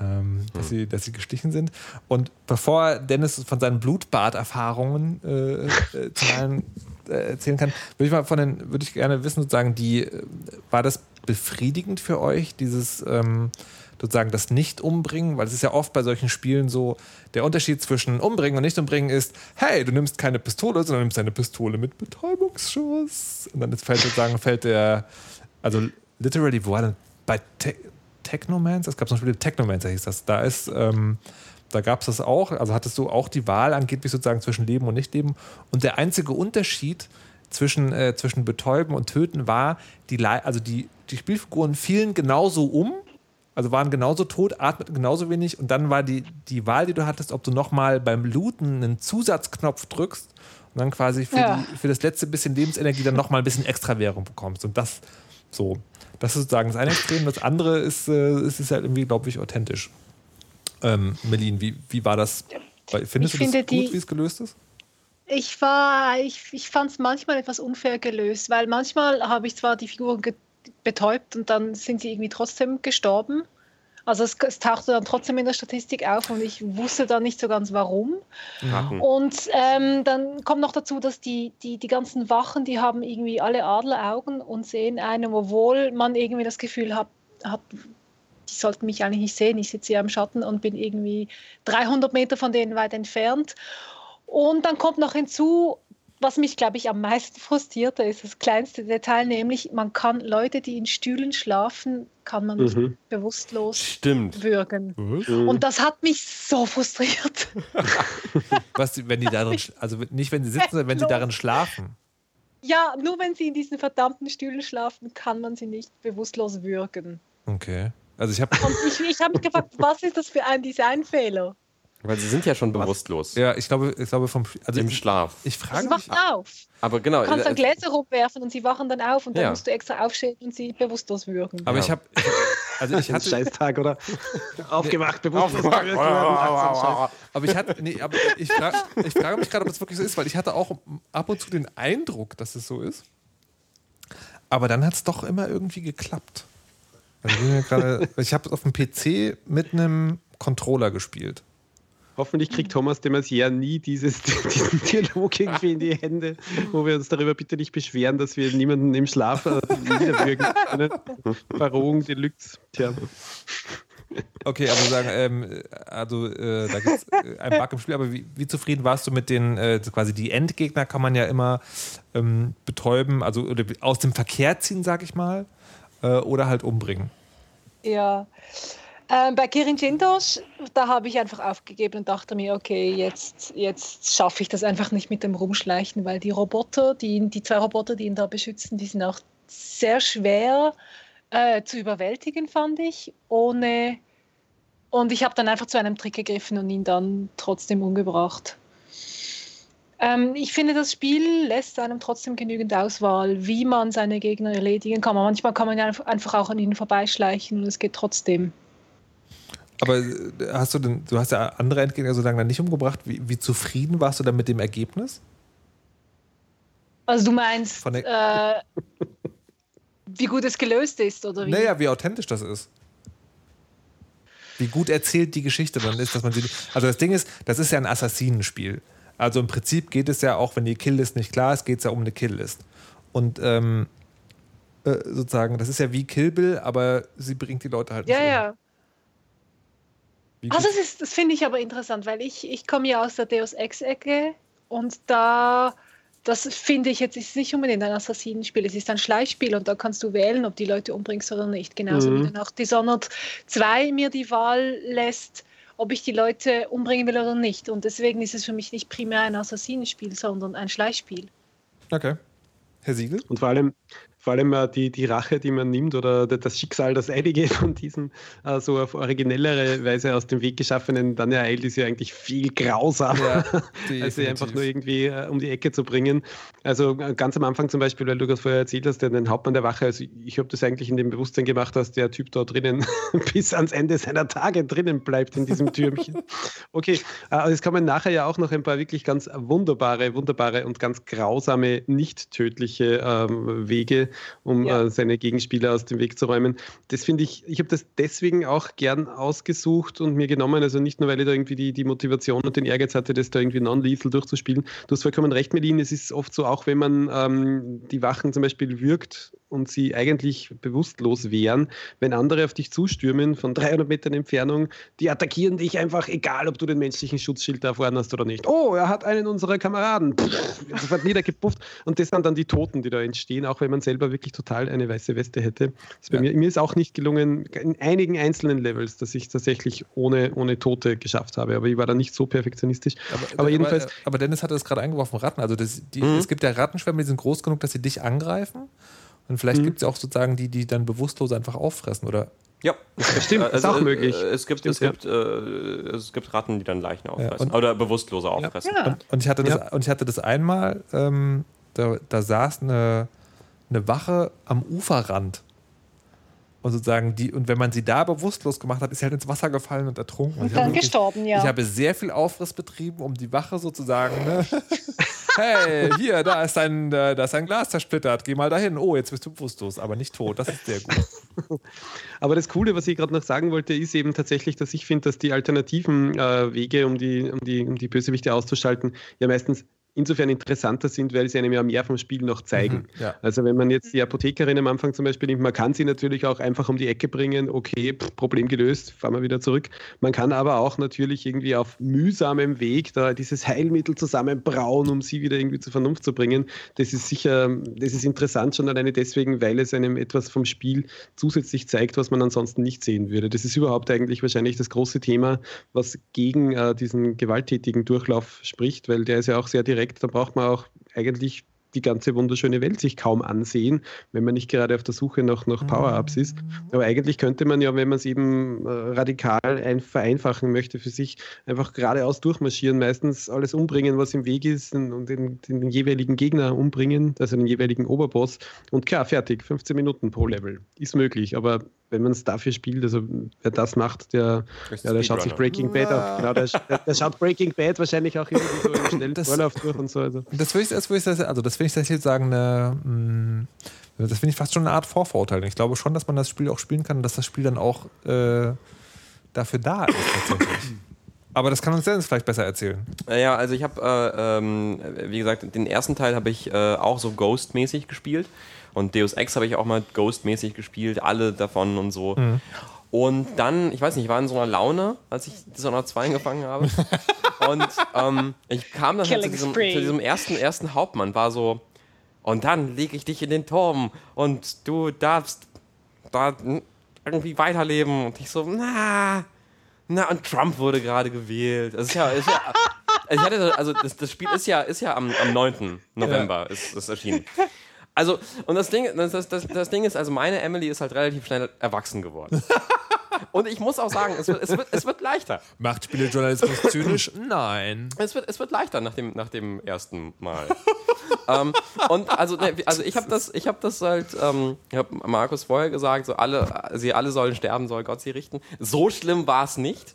Ähm, dass, sie, dass sie gestichen sind. Und bevor Dennis von seinen Blutbad-Erfahrungen äh, äh, zu allen äh, erzählen kann, würde ich mal von den, würde ich gerne wissen, sozusagen, die, äh, war das befriedigend für euch, dieses ähm, sozusagen das Nicht-Umbringen? Weil es ist ja oft bei solchen Spielen so, der Unterschied zwischen Umbringen und Nicht-Umbringen ist, hey, du nimmst keine Pistole, sondern nimmst eine Pistole mit Betäubungsschuss. Und dann fällt sozusagen, fällt der, also literally, wo war denn bei Technomancer? Es gab so ein Spiel, Technomancer hieß das. Da ist, ähm, da gab es das auch, also hattest du auch die Wahl angeblich sozusagen zwischen Leben und Nicht-Leben. Und der einzige Unterschied zwischen, äh, zwischen Betäuben und Töten war, die, also die, die Spielfiguren fielen genauso um, also waren genauso tot, atmeten genauso wenig und dann war die, die Wahl, die du hattest, ob du nochmal beim Looten einen Zusatzknopf drückst und dann quasi für, Ja. die, für das letzte bisschen Lebensenergie dann nochmal ein bisschen extra Währung bekommst. Und das so. Das ist sozusagen das eine Extrem. Das andere ist, äh, es ist halt irgendwie, glaube ich, authentisch. Ähm, Melin, wie, wie war das? Findest Ich du das gut, wie es gelöst ist? Ich war, ich, ich fand es manchmal etwas unfair gelöst, weil manchmal habe ich zwar die Figuren betäubt und dann sind sie irgendwie trotzdem gestorben. Also es, es tauchte dann trotzdem in der Statistik auf und ich wusste dann nicht so ganz warum. Ratten. Und ähm, dann kommt noch dazu, dass die, die, die ganzen Wachen, die haben irgendwie alle Adleraugen und sehen einen, obwohl man irgendwie das Gefühl hat, hat die sollten mich eigentlich nicht sehen. Ich sitze hier im Schatten und bin irgendwie 300 Meter von denen weit entfernt. Und dann kommt noch hinzu, was mich, glaube ich, am meisten frustrierte, ist das kleinste Detail, nämlich man kann Leute, die in Stühlen schlafen, kann man Mhm. bewusstlos Stimmt. würgen. Mhm. Und das hat mich so frustriert. Was, wenn die darin, also nicht wenn sie sitzen, sondern wenn sie darin schlafen. Ja, nur wenn sie in diesen verdammten Stühlen schlafen, kann man sie nicht bewusstlos würgen. Okay. Also ich habe ich, ich habe mich gefragt, was ist das für ein Designfehler? Weil sie sind ja schon bewusstlos. ja, ich glaube, ich glaube vom also Im ich, Schlaf. ich frage macht mich, auf. Aber genau. Du kannst dann äh, Gläser rumwerfen und sie wachen dann auf und dann Ja. musst du extra aufstehen und sie bewusstlos würgen. aber ich Ja. habe also ich hatte Scheißtag, oder? Aufgewacht, bewusst. aber ich hatte nee, aber ich frage ich frage mich gerade, ob es wirklich so ist, weil ich hatte auch ab und zu den Eindruck, dass es so ist. Aber dann hat es doch immer irgendwie geklappt. Also ich bin mir gerade- ich habe es auf dem PC mit einem Controller gespielt. Hoffentlich kriegt Thomas de Maizière nie dieses, diesen Dialog irgendwie in die Hände, wo wir uns darüber bitte nicht beschweren, dass wir niemanden im Schlaf äh, niederwürgen können. Verrohung Deluxe. Tja. Okay, aber sagen, ähm, also äh, da gibt es äh, einen Bug im Spiel, aber wie, wie zufrieden warst du mit den, äh, quasi die Endgegner kann man ja immer ähm, betäuben, also oder aus dem Verkehr ziehen, sag ich mal, äh, oder halt umbringen. Ja. Ähm, bei Kirin Jindosh, da habe ich einfach aufgegeben und dachte mir, okay, jetzt, jetzt schaffe ich das einfach nicht mit dem Rumschleichen, weil die Roboter, die, die zwei Roboter, die ihn da beschützen, die sind auch sehr schwer äh, zu überwältigen, fand ich, ohne Und ich habe dann einfach zu einem Trick gegriffen und ihn dann trotzdem umgebracht. Ähm, ich finde, das Spiel lässt einem trotzdem genügend Auswahl, wie man seine Gegner erledigen kann. Manchmal kann man ja einfach auch an ihnen vorbeischleichen und es geht trotzdem. Aber äh, hast du denn, du hast ja andere Endgegner so lange dann nicht umgebracht. Wie, wie zufrieden warst du dann mit dem Ergebnis? Also du meinst, äh, wie gut es gelöst ist, oder wie? Naja, wie authentisch das ist. Wie gut erzählt die Geschichte dann ist, dass man sie. Also das Ding ist, das ist ja ein Assassinenspiel. Also im Prinzip geht es ja auch, wenn die Killlist nicht klar ist, geht es ja um eine Killlist. Und ähm, äh, sozusagen, das ist ja wie Kill Bill, aber sie bringt die Leute halt Ja, nicht um. ja. Also das, ist- das finde ich aber interessant, weil ich, ich komme ja aus der Deus Ex-Ecke und da, das finde ich jetzt ist nicht unbedingt ein Assassinenspiel, es ist ein Schleichspiel und da kannst du wählen, ob die Leute umbringst oder nicht. Genauso Mhm. wie dann auch Dishonored 2 mir die Wahl lässt, ob ich die Leute umbringen will oder nicht. Und deswegen ist es für mich nicht primär ein Assassinenspiel, sondern ein Schleichspiel. Okay. Herr Siegel? Und vor allem, vor allem äh, die, die Rache, die man nimmt oder das Schicksal, das einige von diesen äh, so auf originellere Weise aus dem Weg geschaffenen Daniel Eil ist ja eigentlich viel grausamer, als sie einfach nur irgendwie äh, um die Ecke zu bringen. Also äh, ganz am Anfang zum Beispiel, weil du das vorher erzählt hast, den, Hauptmann der Wache, also ich habe das eigentlich in dem Bewusstsein gemacht, dass der Typ da drinnen bis ans Ende seiner Tage drinnen bleibt in diesem Türmchen. Okay, äh, es kommen nachher ja auch noch ein paar wirklich ganz wunderbare, wunderbare und ganz grausame, nicht tödliche ähm, Wege, um Ja. äh, seine Gegenspieler aus dem Weg zu räumen. Das finde ich, ich habe das deswegen auch gern ausgesucht und mir genommen, also nicht nur, weil ich da irgendwie die, die Motivation und den Ehrgeiz hatte, das da irgendwie non-lethal durchzuspielen. Du hast vollkommen recht, Melin, es ist oft so, auch wenn man ähm, die Wachen zum Beispiel wirkt und sie eigentlich bewusstlos wären, wenn andere auf dich zustürmen von 300 Metern Entfernung, die attackieren dich einfach, egal ob du den menschlichen Schutzschild da vorne hast oder nicht. Oh, er hat einen unserer Kameraden. Pff, sofort niedergepufft. Und das sind dann die Toten, die da entstehen, auch wenn man selber wirklich total eine weiße Weste hätte. Das bei mir, mir ist auch nicht gelungen, in einigen einzelnen Levels, dass ich tatsächlich ohne, ohne Tote geschafft habe. Aber ich war da nicht so perfektionistisch. Aber, jedenfalls. Aber, aber Dennis hatte es gerade eingeworfen, Ratten. Also das, die, Mhm. es gibt ja Rattenschwärme, die sind groß genug, dass sie dich angreifen. Und vielleicht Mhm. gibt es ja auch sozusagen die, die dann bewusstlos einfach auffressen, oder? Ja, stimmt, ist auch äh, möglich. äh, Es gibt, Stimmt, es, gibt, äh, es gibt Ratten, die dann Leichen auffressen. und- Oder bewusstlose auffressen. Und, und, ich hatte das, und ich hatte das einmal, ähm, da, da saß eine, eine Wache am Uferrand. Und sozusagen die, und wenn man sie da bewusstlos gemacht hat, ist sie halt ins Wasser gefallen und ertrunken. Und ich habe dann wirklich- gestorben, ja. Ich habe sehr viel Aufriss betrieben, um die Wache sozusagen, ne? Hey, hier, da ist ein, da ist ein Glas zersplittert, geh mal dahin. Oh, jetzt bist du bewusstlos, aber nicht tot. Das ist sehr gut. Aber das Coole, was ich gerade noch sagen wollte, ist eben tatsächlich, dass ich finde, dass die alternativen äh, Wege, um die, um, die, um die Bösewichte auszuschalten, ja meistens insofern interessanter sind, weil sie einem ja mehr vom Spiel noch zeigen. Mhm, ja. Also wenn man jetzt die Apothekerin am Anfang zum Beispiel nimmt, man kann sie natürlich auch einfach um die Ecke bringen, okay, Problem gelöst, fahren wir wieder zurück. Man kann aber auch natürlich irgendwie auf mühsamem Weg da dieses Heilmittel zusammenbrauen, um sie wieder irgendwie zur Vernunft zu bringen. Das ist sicher, das ist interessant schon alleine deswegen, weil es einem etwas vom Spiel zusätzlich zeigt, was man ansonsten nicht sehen würde. Das ist überhaupt eigentlich wahrscheinlich das große Thema, was gegen äh, diesen gewalttätigen Durchlauf spricht, weil der ist ja auch sehr direkt. Da braucht man auch eigentlich die ganze wunderschöne Welt sich kaum ansehen, wenn man nicht gerade auf der Suche nach, nach Power-Ups ist. Aber eigentlich könnte man ja, wenn man es eben äh, radikal ein, vereinfachen möchte für sich, einfach geradeaus durchmarschieren, meistens alles umbringen, was im Weg ist und, den, den jeweiligen Gegner umbringen, also den jeweiligen Oberboss. Und klar, fertig, 15 Minuten pro Level. Ist möglich, aber wenn man es dafür spielt, also wer das macht, der, ja, der schaut sich Breaking Bad auf. Genau, der, der, der schaut Breaking Bad wahrscheinlich auch irgendwie so im schnellen Vorlauf durch und so. Also. Das würde ich, das würde ich, also das finde ich tatsächlich sagen, eine, mh, das finde ich fast schon eine Art Vorverurteilung. Ich glaube schon, dass man das Spiel auch spielen kann und dass das Spiel dann auch äh, dafür da ist tatsächlich. Aber das kann uns Dennis vielleicht besser erzählen. Äh, Ja, also ich habe, äh, ähm, wie gesagt, den ersten Teil habe ich äh, auch so Ghost-mäßig gespielt. Und Deus Ex habe ich auch mal Ghost-mäßig gespielt, alle davon und so. Mhm. Und dann, ich weiß nicht, ich war in so einer Laune, als ich Dishonored 2 angefangen habe. und ähm, ich kam dann halt zu diesem, zu diesem ersten, ersten Hauptmann, war so, und dann lege ich dich in den Turm und du darfst da irgendwie weiterleben. Und ich so, na, na, und Trump wurde gerade gewählt. Das ist ja, ist ja ich hatte, also das, das Spiel ist ja, ist ja am, am 9. November ist, ist erschienen. Also, und das Ding, das, das, das Ding ist, also meine Emily ist halt relativ schnell erwachsen geworden. Und ich muss auch sagen, es wird, es wird, es wird leichter. Macht Spielejournalismus zynisch? Nein. Es wird, es wird leichter nach dem, nach dem ersten Mal. ähm, und also, ne, also ich habe das, ich habe das halt, ähm, ich habe Markus vorher gesagt, so alle, sie alle sollen sterben, soll Gott sie richten. So schlimm war es nicht.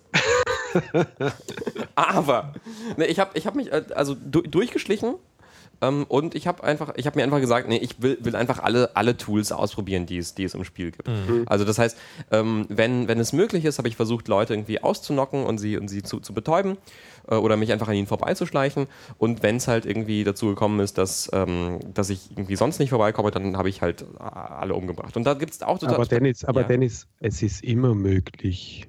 Aber ne, ich habe, ich habe mich äh, also du, durchgeschlichen ähm, und ich habe einfach, ich habe mir einfach gesagt, nee, ich will, will einfach alle, alle Tools ausprobieren, die es, die es im Spiel gibt. Mhm. Also das heißt, ähm, wenn, wenn es möglich ist, habe ich versucht, Leute irgendwie auszunocken und sie, und sie zu, zu betäuben äh, oder mich einfach an ihnen vorbeizuschleichen. Und wenn es halt irgendwie dazu gekommen ist, dass, ähm, dass ich irgendwie sonst nicht vorbeikomme, dann habe ich halt alle umgebracht. Und da gibt es auch total. Aber Dennis, aber ja. Dennis, es ist immer möglich.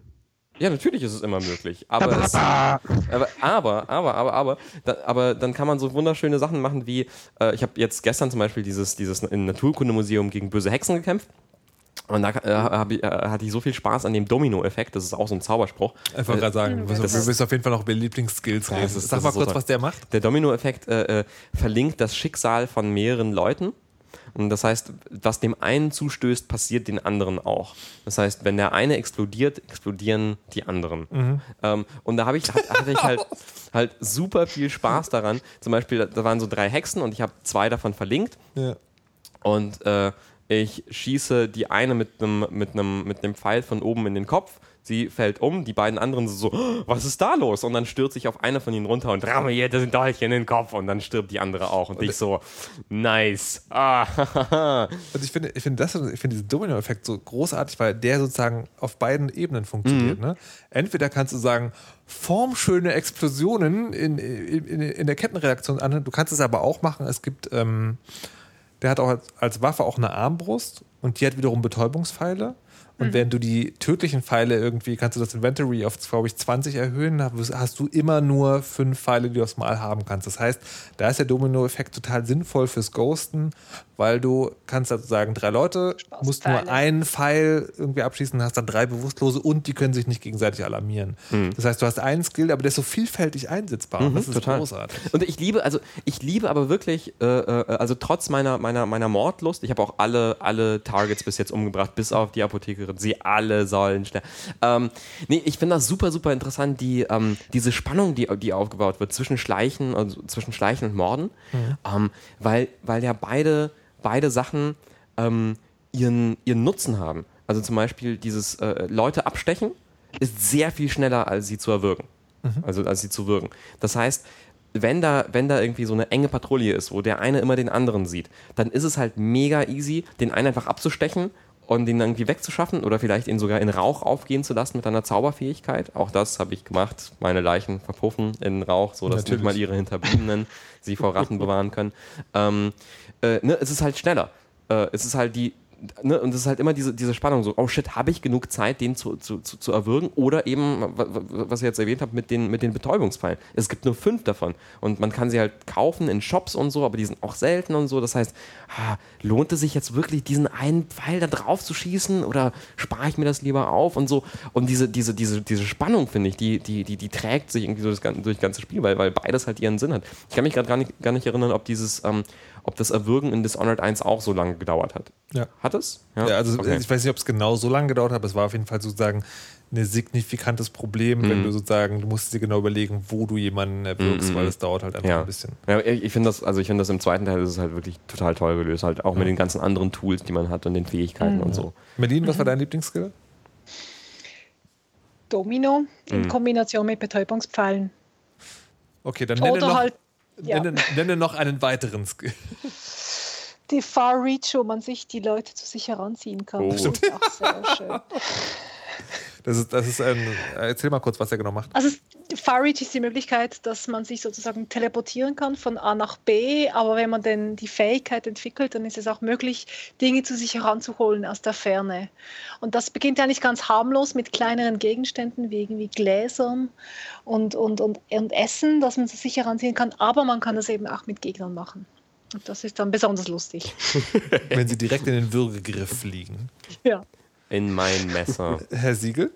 Ja, natürlich ist es immer möglich. Aber, es, aber, aber, aber, aber, aber, da, aber dann kann man so wunderschöne Sachen machen wie, äh, ich habe jetzt gestern zum Beispiel dieses, dieses im Naturkundemuseum gegen böse Hexen gekämpft. Und da äh, ich, äh, hatte ich so viel Spaß an dem Domino-Effekt, das ist auch so ein Zauberspruch. Ich wollte gerade sagen, das wir ist- müssen auf jeden Fall noch über Lieblingsskills reden. Sag mal so kurz, toll. was der macht. Der Domino-Effekt äh, äh, verlinkt das Schicksal von mehreren Leuten. Und das heißt, was dem einen zustößt, passiert den anderen auch. Das heißt, wenn der eine explodiert, explodieren die anderen. Mhm. Ähm, und da habe ich, hat- hatte ich halt, halt super viel Spaß daran. Zum Beispiel, da waren so drei Hexen und ich habe zwei davon verlinkt. Ja. Und äh, ich schieße die eine mit einem mit einem mit einem Pfeil von oben in den Kopf. Sie fällt um, die beiden anderen so, "Oh, was ist da los? Und dann stürzt sich auf eine von ihnen runter und ramme ihr den Dolch in den Kopf und dann stirbt die andere auch. Und ich so, nice. Ah, Also ich finde, ich finde das, ich finde diesen Domino-Effekt so großartig, weil der sozusagen auf beiden Ebenen funktioniert. Mhm. Ne? Entweder kannst du sagen, formschöne Explosionen in, in, in, in der Kettenreaktion an. Du kannst es aber auch machen. Es gibt, ähm, der hat auch als, als Waffe auch eine Armbrust und die hat wiederum Betäubungspfeile. Und Mhm. wenn du die tödlichen Pfeile irgendwie, kannst du das Inventory auf, glaube ich, 20 erhöhen, hast du immer nur fünf Pfeile, die du aufs Mal haben kannst. Das heißt, da ist der Domino-Effekt total sinnvoll fürs Ghosten, weil du kannst also sagen, drei Leute, musst nur einen Pfeil irgendwie abschießen, hast dann drei Bewusstlose und die können sich nicht gegenseitig alarmieren. Das heißt, du hast einen Skill, aber der ist so vielfältig einsetzbar. und das ist Mhm, total. großartig. Und ich liebe, also ich liebe aber wirklich, äh, äh, also trotz meiner, meiner, meiner Mordlust, ich habe auch alle, alle Targets bis jetzt umgebracht, bis auf die Apothekerin. Sie alle sollen sterben. Ähm, nee, ich finde das super, super interessant, die, ähm, diese Spannung, die, die aufgebaut wird zwischen Schleichen, also zwischen Schleichen und Morden. Ähm, weil, weil ja beide, beide Sachen ähm, ihren, ihren Nutzen haben. Also zum Beispiel dieses äh, Leute abstechen ist sehr viel schneller, als sie zu erwürgen. Also als sie zu würgen. Das heißt, wenn da, wenn da irgendwie so eine enge Patrouille ist, wo der eine immer den anderen sieht, dann ist es halt mega easy, den einen einfach abzustechen und den irgendwie wegzuschaffen oder vielleicht ihn sogar in Rauch aufgehen zu lassen mit einer Zauberfähigkeit. Auch das habe ich gemacht. Meine Leichen verpuffen in Rauch, sodass Natürlich. nicht mal ihre Hinterbliebenen sie vor Ratten bewahren können. Ähm, äh, ne, es ist halt schneller. Äh, es ist halt die, ne, und es ist halt immer diese, diese Spannung so, oh shit, habe ich genug Zeit, den zu, zu, zu, zu erwürgen? Oder eben, wa- wa- was ich jetzt erwähnt habe, mit den, mit den Betäubungspfeilen. Es gibt nur fünf davon. Und man kann sie halt kaufen in Shops und so, aber die sind auch selten und so. Das heißt, ah, lohnt es sich jetzt wirklich, diesen einen Pfeil da drauf zu schießen? Oder spare ich mir das lieber auf und so? Und diese, diese, diese, diese Spannung, finde ich, die, die, die, die trägt sich irgendwie so das, durch das ganze Spiel, weil, weil beides halt ihren Sinn hat. Ich kann mich gerade gar nicht, gar nicht erinnern, ob dieses, ähm, ob das Erwürgen in Dishonored 1 auch so lange gedauert hat. Ja. Hat es? Ja, also Okay. ich weiß nicht, ob es genau so lange gedauert hat, aber es war auf jeden Fall sozusagen ein signifikantes Problem, wenn Mhm. du sozusagen, du musst dir genau überlegen, wo du jemanden erwürgst, Mhm. weil es dauert halt einfach ja. ein bisschen. Ja, ich finde das, also ich finde das im zweiten Teil ist es halt wirklich total toll gelöst, halt auch mit den ganzen anderen Tools, die man hat und den Fähigkeiten Mhm. und so. Merlin, was war Mhm. dein Lieblingsskill? Domino in Mhm. Kombination mit Betäubungspfeilen. Okay, dann nenne Oder noch, halt ja, nenne, nenne noch einen weiteren Skill. die Far Reach, wo man sich die Leute zu sich heranziehen kann. Oh. Das ist auch sehr schön. Das ist, das ist ein, erzähl mal kurz, was er genau macht. Also Far Reach ist die Möglichkeit, dass man sich sozusagen teleportieren kann von A nach B, aber wenn man denn die Fähigkeit entwickelt, dann ist es auch möglich, Dinge zu sich heranzuholen aus der Ferne. Und das beginnt eigentlich ganz harmlos mit kleineren Gegenständen wie irgendwie Gläsern und, und, und, und Essen, dass man sich heranziehen kann, aber man kann das eben auch mit Gegnern machen. Und das ist dann besonders lustig. Wenn sie direkt in den Würgegriff fliegen. Ja. In mein Messer. Herr Siegel?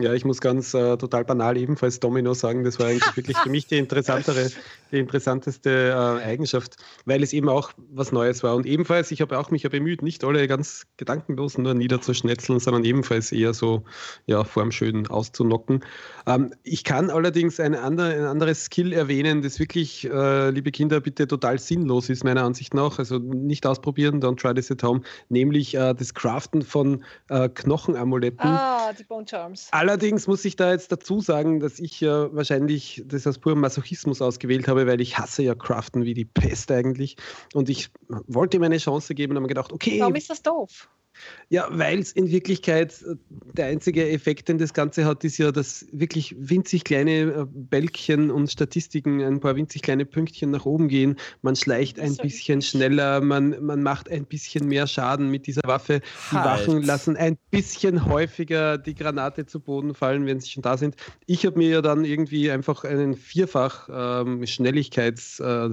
Ja, ich muss ganz äh, total banal ebenfalls Domino sagen. Das war eigentlich wirklich für mich die interessantere, die interessanteste äh, Eigenschaft, weil es eben auch was Neues war. Und ebenfalls, ich habe auch mich ja bemüht, nicht alle ganz gedankenlos nur niederzuschnetzeln, sondern ebenfalls eher so ja, formschön auszunocken. Ähm, ich kann allerdings ein, andere, ein anderes Skill erwähnen, das wirklich, äh, liebe Kinder, bitte total sinnlos ist, meiner Ansicht nach. Also nicht ausprobieren, don't try this at home, nämlich äh, das Craften von äh, Knochenamuletten. Ah, die Bone Charms. Allerdings muss ich da jetzt dazu sagen, dass ich ja wahrscheinlich das aus purem Masochismus ausgewählt habe, weil ich hasse ja Craften wie die Pest eigentlich. Und ich wollte ihm eine Chance geben und habe mir gedacht, okay, Warum ist das doof? Ja, weil es in Wirklichkeit äh, der einzige Effekt, den das Ganze hat, ist ja, dass wirklich winzig kleine äh, Bälkchen und Statistiken, ein paar winzig kleine Pünktchen nach oben gehen. Man schleicht ein bisschen schneller, man, man macht ein bisschen mehr Schaden mit dieser Waffe. Die Halt. Wachen lassen ein bisschen häufiger die Granate zu Boden fallen, wenn sie schon da sind. Ich habe mir ja dann irgendwie einfach einen vierfach ähm, Schnelligkeits äh,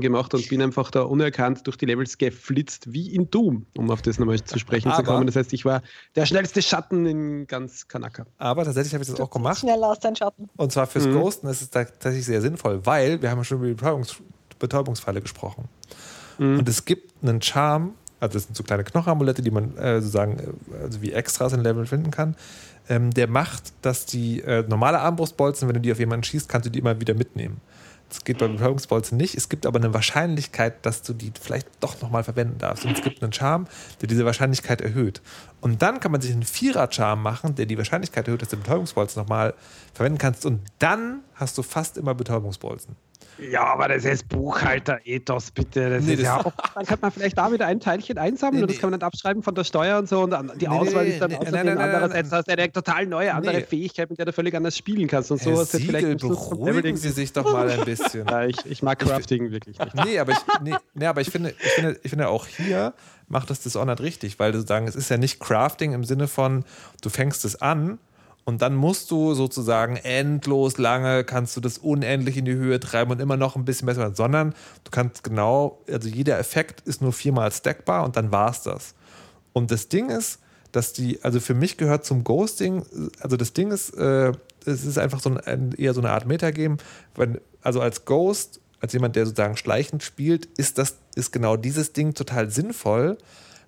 gemacht und bin einfach da unerkannt durch die Levels geflitzt, wie in Doom, um auf das nochmal zu sprechen Aber- kommen. Das heißt, ich war der schnellste Schatten in ganz Kanaka. Aber tatsächlich habe ich das auch gemacht. Schneller als dein Schatten. Und zwar fürs Mhm. Ghosten ist es tatsächlich sehr sinnvoll, weil wir haben ja schon über die Betäubungs Betäubungsfalle gesprochen. Mhm. Und es gibt einen Charme, also das sind so kleine Knochenamulette, die man äh, sozusagen äh, also wie Extras in Level finden kann. Ähm, der macht, dass die äh, normale Armbrustbolzen, wenn du die auf jemanden schießt, kannst du die immer wieder mitnehmen. Das geht bei Betäubungsbolzen nicht. Es gibt aber eine Wahrscheinlichkeit, dass du die vielleicht doch nochmal verwenden darfst. Und es gibt einen Charme, der diese Wahrscheinlichkeit erhöht. Und dann kann man sich einen Vierer-Charme machen, der die Wahrscheinlichkeit erhöht, dass du Betäubungsbolzen nochmal verwenden kannst. Und dann hast du fast immer Betäubungsbolzen. Ja, aber das ist Buchhalter-Ethos, bitte. Das Nee, ist das- ja auch, dann kann man vielleicht da wieder ein Teilchen einsammeln Nee, und das kann man dann abschreiben von der Steuer und so. Und die Auswahl nee, ist dann nee, außerdem nein, nein, nein, andererseits nein. du eine total neue, andere Nee. Fähigkeit, mit der du völlig anders spielen kannst. Und so Herr vielleicht Siegel, vom beruhigen Sie sich doch mal ein bisschen. Ja, ich, ich mag Crafting wirklich nicht. Nee, aber ich, nee, nee, aber ich finde, ich finde, ich finde auch hier macht das Dishonored richtig, weil du sagen, es ist ja nicht Crafting im Sinne von, du fängst es an und dann musst du sozusagen endlos lange, kannst du das unendlich in die Höhe treiben und immer noch ein bisschen besser, sondern du kannst genau, also jeder Effekt ist nur viermal stackbar und dann war's das. Und das Ding ist, dass die, also für mich gehört zum Ghosting, also das Ding ist, äh, es ist einfach so ein, eher so eine Art Metagame, wenn, also als Ghost, als jemand, der sozusagen schleichend spielt, ist das, ist genau dieses Ding total sinnvoll,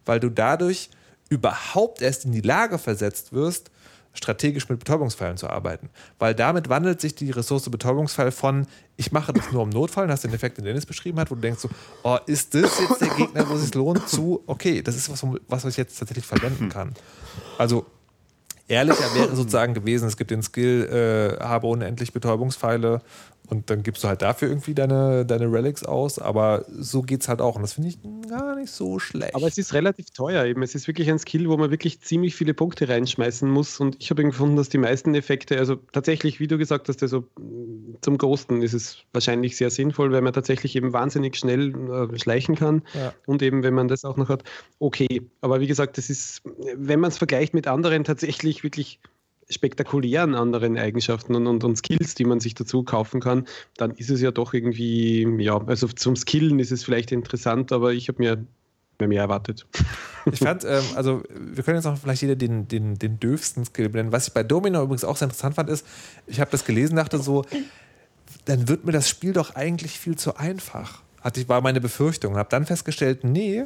weil du dadurch überhaupt erst in die Lage versetzt wirst, strategisch mit Betäubungsfallen zu arbeiten. Weil damit wandelt sich die Ressource Betäubungsfall von, ich mache das nur im Notfall, und hast den Effekt, den Dennis beschrieben hat, wo du denkst so, oh, ist das jetzt der Gegner, wo es sich lohnt, zu, okay, das ist was, was ich jetzt tatsächlich verwenden kann. Also ehrlicher wäre sozusagen gewesen, es gibt den Skill, äh, habe unendlich Betäubungspfeile und dann gibst du halt dafür irgendwie deine, deine Relics aus, aber so geht's halt auch und das finde ich gar nicht so schlecht. Aber es ist relativ teuer eben. Es ist wirklich ein Skill, wo man wirklich ziemlich viele Punkte reinschmeißen muss. Und ich habe eben gefunden, dass die meisten Effekte, also tatsächlich, wie du gesagt hast, also mm, zum Ghosten ist es wahrscheinlich sehr sinnvoll, weil man tatsächlich eben wahnsinnig schnell äh, schleichen kann. Ja. Und eben, wenn man das auch noch hat, okay. Aber wie gesagt, das ist, wenn man es vergleicht mit anderen tatsächlich wirklich spektakulären anderen Eigenschaften und, und, und Skills, die man sich dazu kaufen kann, dann ist es ja doch irgendwie, ja, also zum Skillen ist es vielleicht interessant, aber ich habe mir mehr, erwartet. Ich fand, ähm, also wir können jetzt auch vielleicht jeder den, den, den döfsten Skill benennen. Was ich bei Domino übrigens auch sehr interessant fand, ist, ich habe das gelesen, dachte so, dann wird mir das Spiel doch eigentlich viel zu einfach. Hatte ich, war meine Befürchtung. Habe dann festgestellt, nee,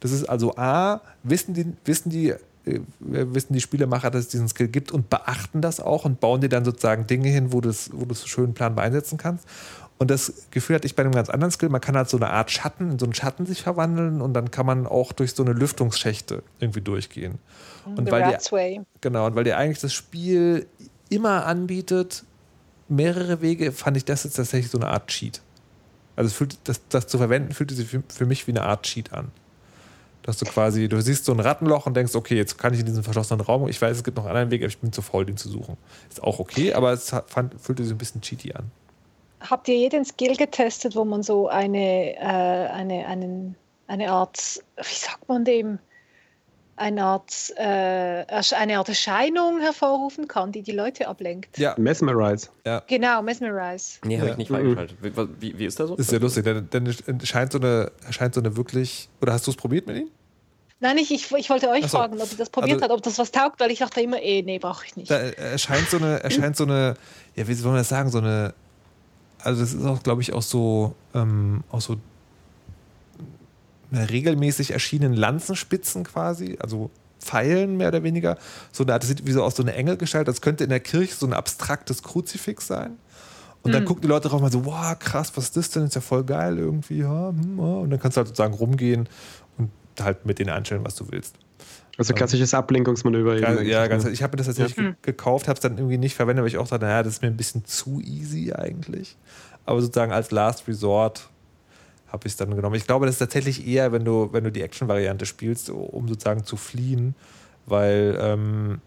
das ist also A, wissen die, wissen die, wissen die Spielemacher, dass es diesen Skill gibt und beachten das auch und bauen dir dann sozusagen Dinge hin, wo du es wo du es schön planbar einsetzen kannst. Und das Gefühl hatte ich bei einem ganz anderen Skill, man kann halt so eine Art Schatten, in so einen Schatten sich verwandeln und dann kann man auch durch so eine Lüftungsschächte irgendwie durchgehen. Und The weil Rat's dir, genau, und weil dir eigentlich das Spiel immer anbietet, mehrere Wege, fand ich das jetzt tatsächlich so eine Art Cheat. Also fühlt, das, das zu verwenden, fühlte sich für, für mich wie eine Art Cheat an. Dass du quasi, du siehst so ein Rattenloch und denkst, okay, jetzt kann ich in diesen verschlossenen Raum. Ich weiß, es gibt noch einen anderen Weg, aber ich bin zu faul, den zu suchen. Ist auch okay, aber es fand, fühlte sich ein bisschen cheaty an. Habt ihr jeden Skill getestet, wo man so eine, äh, eine, einen, eine Art, wie sagt man dem, eine Art, äh, eine Art Erscheinung hervorrufen kann, die die Leute ablenkt? Ja, Mesmerize. Genau, Mesmerize. Nee, habe Ja. ich nicht Mhm. freigeschaltet. Wie, wie, ist der so? ist sehr lustig, denn, denn scheint so eine, scheint so eine wirklich. Oder hast du es probiert mit ihm? Nein, ich, ich, ich wollte euch so. fragen, ob ihr das probiert Also- habt, ob das was taugt, weil ich dachte immer, eh, nee, brauche ich nicht. Da erscheint so eine, erscheint so eine, ja, wie soll man das sagen, so eine, also das ist auch, glaube ich, auch so, ähm, auch so regelmäßig erschienenen Lanzenspitzen quasi, also Pfeilen mehr oder weniger. So eine Art, das sieht wie so aus so eine Engelgestalt, das könnte in der Kirche so ein abstraktes Kruzifix sein. Und dann Mhm. gucken die Leute drauf mal so, wow, krass, was ist das denn? Ist ja voll geil irgendwie. Ja, hm, ja. Und dann kannst du halt sozusagen rumgehen und halt mit denen einstellen, was du willst. Also klassisches Ablenkungsmanöver. Ja, eben. ja, ganz, ich habe mir das tatsächlich Ja. ge- gekauft, habe es dann irgendwie nicht verwendet, weil ich auch dachte, naja, das ist mir ein bisschen zu easy eigentlich. Aber sozusagen als Last Resort habe ich es dann genommen. Ich glaube, das ist tatsächlich eher, wenn du, wenn du die Action-Variante spielst, um sozusagen zu fliehen, weil ähm,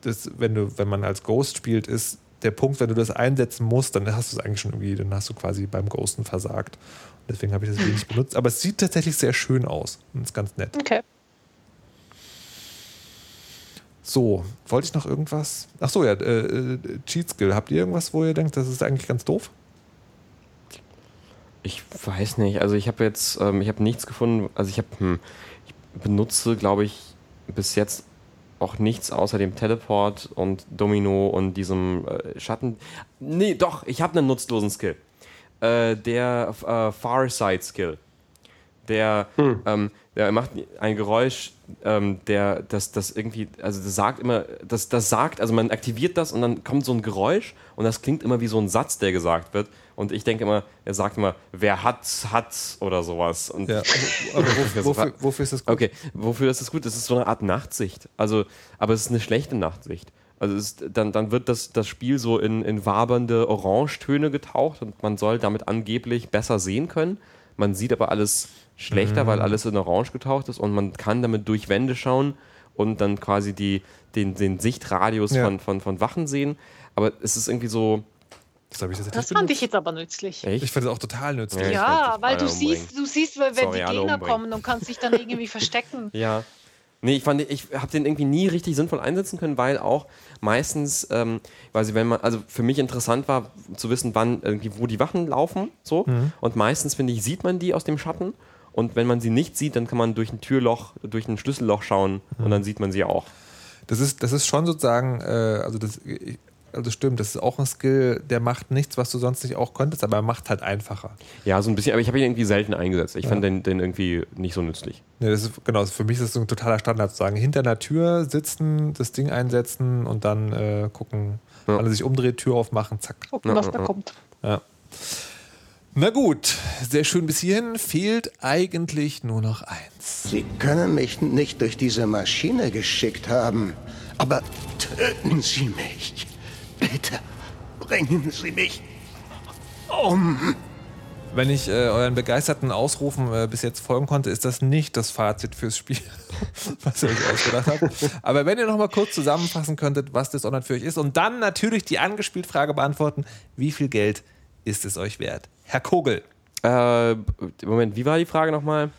das, wenn du, wenn man als Ghost spielt, ist der Punkt, wenn du das einsetzen musst, dann hast du es eigentlich schon irgendwie, dann hast du quasi beim Ghosten versagt. Und deswegen habe ich das wenig benutzt. Aber es sieht tatsächlich sehr schön aus und ist ganz nett. Okay. So, wollte ich noch irgendwas? Ach so, ja, äh, äh, Cheat Skill. Habt ihr irgendwas, wo ihr denkt, das ist eigentlich ganz doof? Ich weiß nicht. Also ich habe jetzt, ähm, ich habe nichts gefunden. Also ich habe, hm, ich benutze, glaube ich, bis jetzt auch nichts außer dem Teleport und Domino und diesem äh, Schatten. Nee, doch, ich habe einen nutzlosen Skill. Äh, der äh, Farside Skill. Der, ähm, der macht ein Geräusch, ähm, der das, das irgendwie, also das sagt immer, das, das sagt, also man aktiviert das und dann kommt so ein Geräusch und das klingt immer wie so ein Satz, der gesagt wird. Und ich denke immer, er sagt immer, wer hat's, hat's oder sowas. Und Ja, aber wofür, wofür, wofür ist das gut? Okay, wofür ist das gut? Das ist so eine Art Nachtsicht. Also, aber es ist eine schlechte Nachtsicht. Also ist, dann, dann wird das, das Spiel so in, in wabernde Orangetöne getaucht und man soll damit angeblich besser sehen können. Man sieht aber alles schlechter, Mhm. weil alles in Orange getaucht ist und man kann damit durch Wände schauen und dann quasi die, den, den Sichtradius Ja. von, von, von Wachen sehen. Aber es ist irgendwie so. Das ich Das fand ich jetzt aber nützlich. Echt? Ich fand es auch total nützlich. Ja, Ja, weil du umbringen. siehst, du siehst, wenn Sorry, die Gegner kommen und kannst dich dann irgendwie verstecken. Ja. Nee, ich fand, ich habe den irgendwie nie richtig sinnvoll einsetzen können, weil auch meistens, ähm, quasi wenn man, also für mich interessant war zu wissen, wann irgendwie, wo die Wachen laufen, so. Mhm. Und meistens, finde ich, sieht man die aus dem Schatten. Und wenn man sie nicht sieht, dann kann man durch ein Türloch, durch ein Schlüsselloch schauen und dann sieht man sie auch. Das ist, das ist schon sozusagen, äh, also das, also stimmt, das ist auch ein Skill, der macht nichts, was du sonst nicht auch könntest, aber er macht halt einfacher. Ja, so ein bisschen, aber ich habe ihn irgendwie selten eingesetzt. Ich fand den, den irgendwie nicht so nützlich. Ja, das ist, genau, für mich ist das so ein totaler Standard zu sagen, hinter einer Tür sitzen, das Ding einsetzen und dann äh, gucken, Ja. er sich umdreht, Tür aufmachen, zack. Gucken, was da kommt. Ja. Na gut, sehr schön bis hierhin. Fehlt eigentlich nur noch eins. Sie können mich nicht durch diese Maschine geschickt haben, aber töten Sie mich. Bitte bringen Sie mich um. Wenn ich äh, euren begeisterten Ausrufen äh, bis jetzt folgen konnte, ist das nicht das Fazit fürs Spiel, was ihr euch ausgedacht habt. Aber wenn ihr noch mal kurz zusammenfassen könntet, was Dishonored für euch ist und dann natürlich die angespielt Frage beantworten, wie viel Geld ist es euch wert? Herr Kogel, Äh, Moment, wie war die Frage nochmal?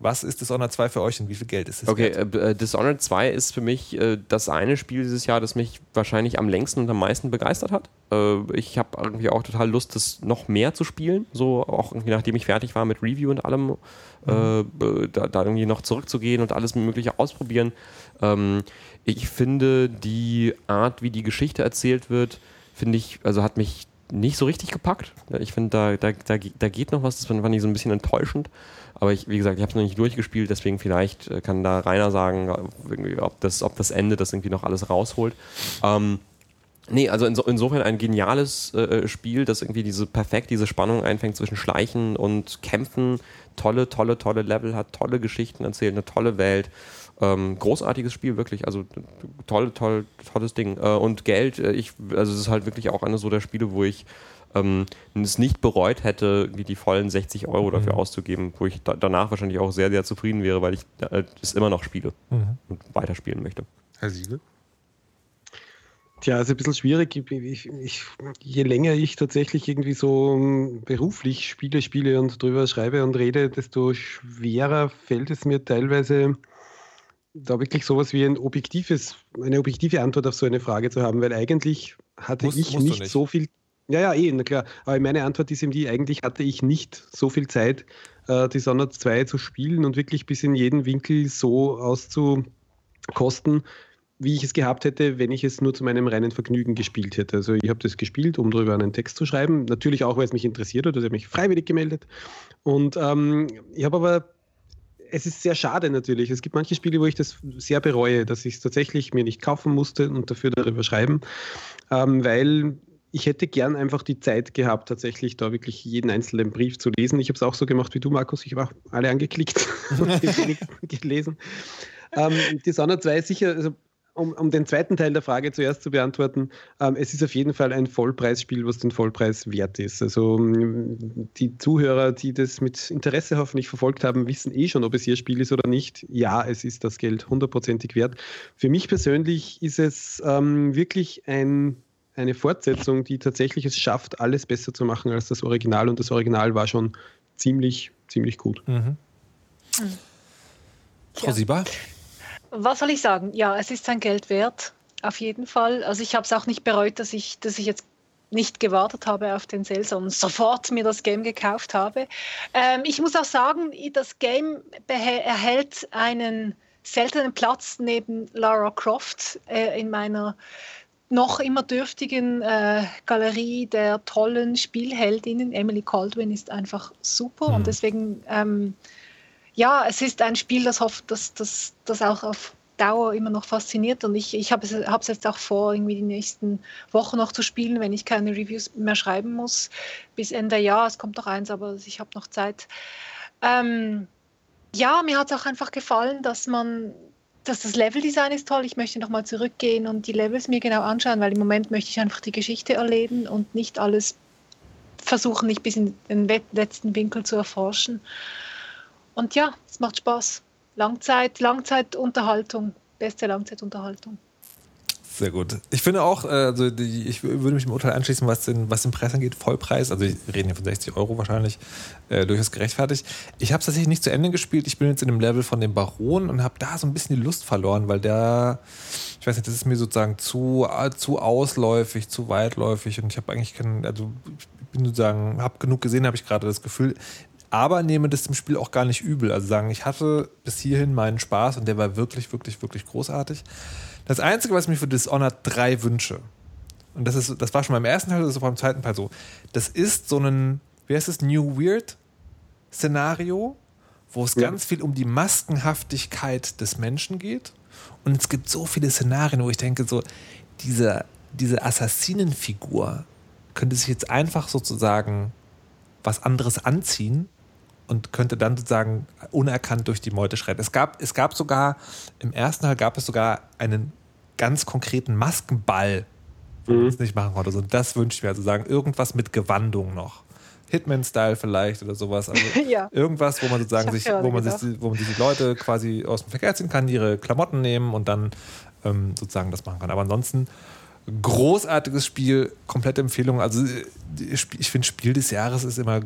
was ist Dishonored 2 für euch und wie viel Geld ist es Okay, äh, äh, Dishonored 2 ist für mich äh, das eine Spiel dieses Jahr, das mich wahrscheinlich am längsten und am meisten begeistert hat. Äh, ich habe irgendwie auch total Lust, das noch mehr zu spielen. So auch irgendwie nachdem ich fertig war mit Review und allem, äh, äh, da, da irgendwie noch zurückzugehen und alles Mögliche ausprobieren. Ähm, ich finde die Art, wie die Geschichte erzählt wird, finde ich, also hat mich nicht so richtig gepackt. Ich finde, da, da, da, da geht noch was, das fand ich so ein bisschen enttäuschend. Aber ich, wie gesagt, ich habe es noch nicht durchgespielt, deswegen vielleicht äh, kann da Rainer sagen, äh, ob, das, ob das Ende das irgendwie noch alles rausholt. Ähm, nee, also inso, insofern ein geniales äh, Spiel, das irgendwie diese perfekt diese Spannung einfängt zwischen Schleichen und Kämpfen. Tolle, tolle, tolle Level hat, tolle Geschichten erzählt, eine tolle Welt. Ähm, großartiges Spiel, wirklich. Also toll, toll, tolles Ding. Äh, und Geld, äh, ich, also es ist halt wirklich auch eines so der Spiele, wo ich ähm, es nicht bereut hätte, die vollen 60 Euro dafür auszugeben, wo ich da, danach wahrscheinlich auch sehr, sehr zufrieden wäre, weil ich äh, es immer noch spiele Mhm. und weiterspielen möchte. Herr Siegel? Tja, ist ein bisschen schwierig. Ich, ich, ich, je länger ich tatsächlich irgendwie so ähm, beruflich Spiele spiele und drüber schreibe und rede, desto schwerer fällt es mir teilweise, da wirklich sowas wie ein objektives, eine objektive Antwort auf so eine Frage zu haben, weil eigentlich hatte Musst- ich nicht, nicht. so viel Ja, ja, eh, na klar. Aber meine Antwort ist eben die, eigentlich hatte ich nicht so viel Zeit, äh, Dishonored 2 zu spielen und wirklich bis in jeden Winkel so auszukosten, wie ich es gehabt hätte, wenn ich es nur zu meinem reinen Vergnügen gespielt hätte. Also ich habe das gespielt, um darüber einen Text zu schreiben. Natürlich auch, weil es mich interessiert hat. Also ich habe mich freiwillig gemeldet. Und ähm, ich habe aber es ist sehr schade natürlich. Es gibt manche Spiele, wo ich das sehr bereue, dass ich es tatsächlich mir nicht kaufen musste und dafür darüber schreiben, ähm, weil ich hätte gern einfach die Zeit gehabt, tatsächlich da wirklich jeden einzelnen Brief zu lesen. Ich habe es auch so gemacht wie du, Markus. Ich habe alle angeklickt und gelesen. Ähm, Dishonored 2 ist sicher, also um, um, den zweiten Teil der Frage zuerst zu beantworten, ähm, es ist auf jeden Fall ein Vollpreisspiel, was den Vollpreis wert ist. Also ähm, die Zuhörer, die das mit Interesse hoffentlich verfolgt haben, wissen eh schon, ob es ihr Spiel ist oder nicht. Ja, es ist das Geld hundertprozentig wert. Für mich persönlich ist es ähm, wirklich ein, eine Fortsetzung, die tatsächlich es schafft, alles besser zu machen als das Original. Und das Original war schon ziemlich, ziemlich gut. Mhm. Hm. Frau Sieber? Was soll ich sagen? Ja, es ist sein Geld wert, auf jeden Fall. Also ich habe es auch nicht bereut, dass ich, dass ich jetzt nicht gewartet habe auf den Sale, sondern sofort mir das Game gekauft habe. Ähm, ich muss auch sagen, das Game erhält einen seltenen Platz neben Lara Croft äh, in meiner noch immer dürftigen äh, Galerie der tollen Spielheldinnen. Emily Caldwin ist einfach super mhm. und deswegen ähm, ja, es ist ein Spiel, das, hofft, das, das, auch auf Dauer immer noch fasziniert und ich, ich habe es, es jetzt auch vor, irgendwie die nächsten Wochen noch zu spielen, wenn ich keine Reviews mehr schreiben muss. Bis Ende Jahr, es kommt noch eins, aber ich habe noch Zeit. Ähm, ja, mir hat es auch einfach gefallen, dass man, dass das Leveldesign ist toll. Ich möchte nochmal zurückgehen und die Levels mir genau anschauen, weil im Moment möchte ich einfach die Geschichte erleben und nicht alles versuchen, nicht bis in den letzten Winkel zu erforschen. Und ja, es macht Spaß. Langzeit, Langzeitunterhaltung, beste Langzeitunterhaltung. Sehr gut. Ich finde auch, also die, ich würde mich dem Urteil anschließen, was den, was den Preis angeht, Vollpreis, also wir reden hier von 60 Euro wahrscheinlich, äh, durchaus gerechtfertigt. Ich habe es tatsächlich nicht zu Ende gespielt. Ich bin jetzt in dem Level von dem Baron und habe da so ein bisschen die Lust verloren, weil der, ich weiß nicht, das ist mir sozusagen zu, zu ausläufig, zu weitläufig und ich habe eigentlich keinen, also ich bin sozusagen, habe genug gesehen, habe ich gerade das Gefühl, aber nehme das dem Spiel auch gar nicht übel. Also sagen, ich hatte bis hierhin meinen Spaß und der war wirklich, wirklich, wirklich großartig. Das Einzige, was ich mir für Dishonored 3 wünsche, und das, ist, das war schon beim ersten Teil, das ist auch beim zweiten Teil so, das ist so ein, wie heißt es, New Weird Szenario, wo es ja. ganz viel um die Maskenhaftigkeit des Menschen geht. Und es gibt so viele Szenarien, wo ich denke, so, diese, diese Assassinenfigur könnte sich jetzt einfach sozusagen was anderes anziehen und könnte dann sozusagen unerkannt durch die Meute schreiten. Es gab, es gab sogar, im ersten Teil gab es sogar einen ganz konkreten Maskenball, wo mhm. man es nicht machen konnte. Also das wünsche ich mir, also sagen, irgendwas mit Gewandung noch. Hitman-Style vielleicht oder sowas. Also ja. irgendwas, wo man sozusagen sich, wo man sich, wo man sich die Leute quasi aus dem Verkehr ziehen kann, ihre Klamotten nehmen und dann ähm, sozusagen das machen kann. Aber ansonsten großartiges Spiel, komplette Empfehlung. Also ich finde, Spiel des Jahres ist immer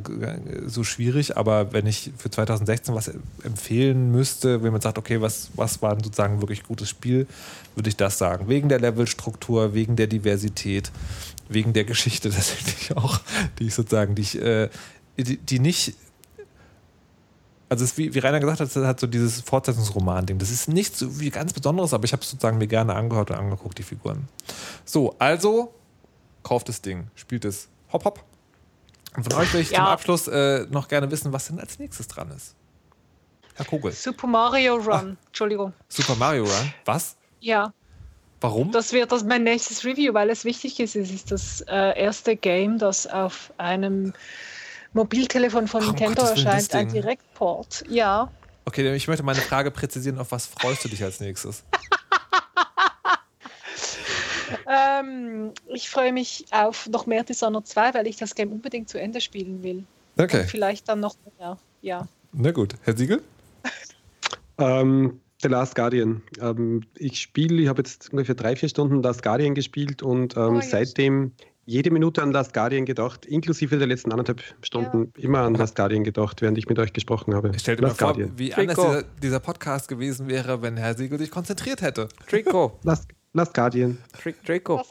so schwierig, aber wenn ich für 2016 was empfehlen müsste, wenn man sagt, okay, was, was war sozusagen wirklich gutes Spiel, würde ich das sagen. Wegen der Levelstruktur, wegen der Diversität, wegen der Geschichte tatsächlich auch, die ich sozusagen, die ich, äh, die, die nicht also es, wie, wie Rainer gesagt hat, es hat so dieses Fortsetzungsroman-Ding. Das ist nichts so wie ganz Besonderes, aber ich habe es sozusagen mir gerne angehört und angeguckt, die Figuren. So, also kauft das Ding, spielt es hopp hopp. Und von euch will ich ja. zum Abschluss äh, noch gerne wissen, was denn als nächstes dran ist. Herr Kogel. Super Mario Run. Ach, Entschuldigung. Super Mario Run? Was? Ja. Warum? Das wird das mein nächstes Review, weil es wichtig ist. Es ist das äh, erste Game, das auf einem Mobiltelefon von Ach, Nintendo um erscheint, ein Direktport. Ja. Okay, ich möchte meine Frage präzisieren. Auf was freust du dich als nächstes? ähm, ich freue mich auf noch mehr Dishonored 2, weil ich das Game unbedingt zu Ende spielen will. Okay. Und vielleicht dann noch mehr. Ja. Na gut. Herr Siegel? ähm, The Last Guardian. Ähm, ich spiele, ich habe jetzt ungefähr drei, vier Stunden Last Guardian gespielt und ähm, oh, seitdem jede Minute an Last Guardian gedacht, inklusive der letzten anderthalb Stunden ja. immer an Last Guardian gedacht, während ich mit euch gesprochen habe. Ich stelle mir vor, wie anders dieser, dieser, Podcast gewesen wäre, wenn Herr Siegel sich konzentriert hätte. Trikot. Last, Last Guardian. Draco.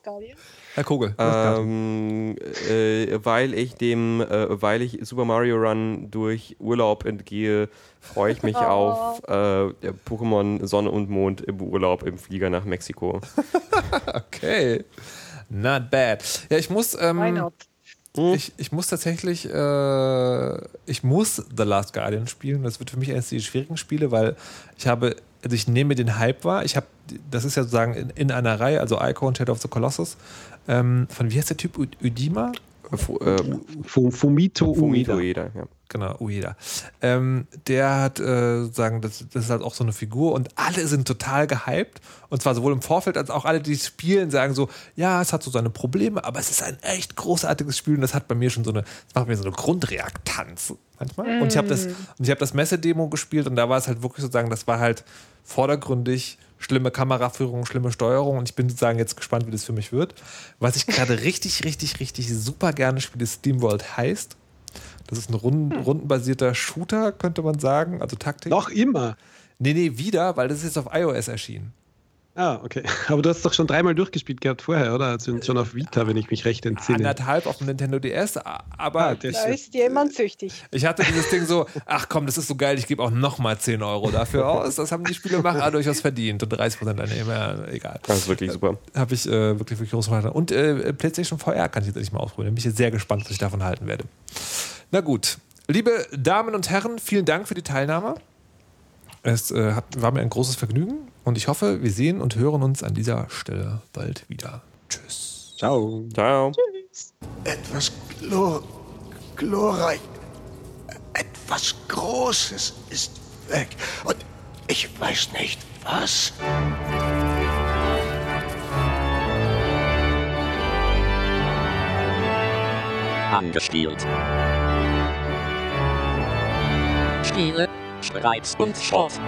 Herr Kogel. Ähm, äh, weil ich dem, äh, weil ich Super Mario Run durch Urlaub entgehe, freue ich mich Oh. auf äh, Pokémon Sonne und Mond im Urlaub im Flieger nach Mexiko. Okay. Not bad. Ja, ich muss. Why Ähm, not? ich, ich muss tatsächlich. Äh, ich muss The Last Guardian spielen. Das wird für mich eines der schwierigen Spiele, weil ich habe. Also ich nehme den Hype wahr. Ich habe. Das ist ja sozusagen in, in einer Reihe, also Ico und Shadow of the Colossus. Ähm, von wie heißt der Typ? Udima? Fu- äh, Fu- Fumito Fumito Ueda. Ueda, ja. Genau, Ueda. Ähm, der hat, äh, sagen, das, das ist halt auch so eine Figur und alle sind total gehypt. Und zwar sowohl im Vorfeld als auch alle, die spielen, sagen so, ja, es hat so seine Probleme, aber es ist ein echt großartiges Spiel und das hat bei mir schon so eine, das macht mir so eine Grundreaktanz manchmal. Und ich habe das, und ich habe das Messe-Demo gespielt und da war es halt wirklich sozusagen, das war halt vordergründig schlimme Kameraführung, schlimme Steuerung und ich bin sozusagen jetzt gespannt, wie das für mich wird. Was ich gerade richtig, richtig, richtig super gerne spiele, ist SteamWorld Heist. Das ist ein runden, rundenbasierter Shooter, könnte man sagen, also Taktik. Noch immer. Nee, nee, wieder, weil das ist jetzt auf iOS erschienen. Ah, okay. Aber du hast doch schon dreimal durchgespielt gehabt vorher, oder? Also schon auf Vita, wenn ich mich recht entsinne. Anderthalb auf dem Nintendo DS, aber Ah, Da ist jemand süchtig. ich hatte dieses Ding so, ach komm, das ist so geil, ich gebe auch nochmal 10 Euro dafür aus. Das haben die Spielemacher durchaus verdient und 30 Prozent daneben, ja, egal. Das ist wirklich super. Habe ich äh, wirklich, wirklich groß verhalten. Und äh, PlayStation VR kann ich jetzt endlich mal ausprobieren. Da bin ich jetzt sehr gespannt, was ich davon halten werde. Na gut. Liebe Damen und Herren, vielen Dank für die Teilnahme. Es äh, hat, war mir ein großes Vergnügen und ich hoffe, wir sehen und hören uns an dieser Stelle bald wieder. Tschüss. Ciao. Ciao. Etwas Chlor glorreich. Etwas Großes ist weg. Und ich weiß nicht was. Angestielt. Spiele, Streits und Sport.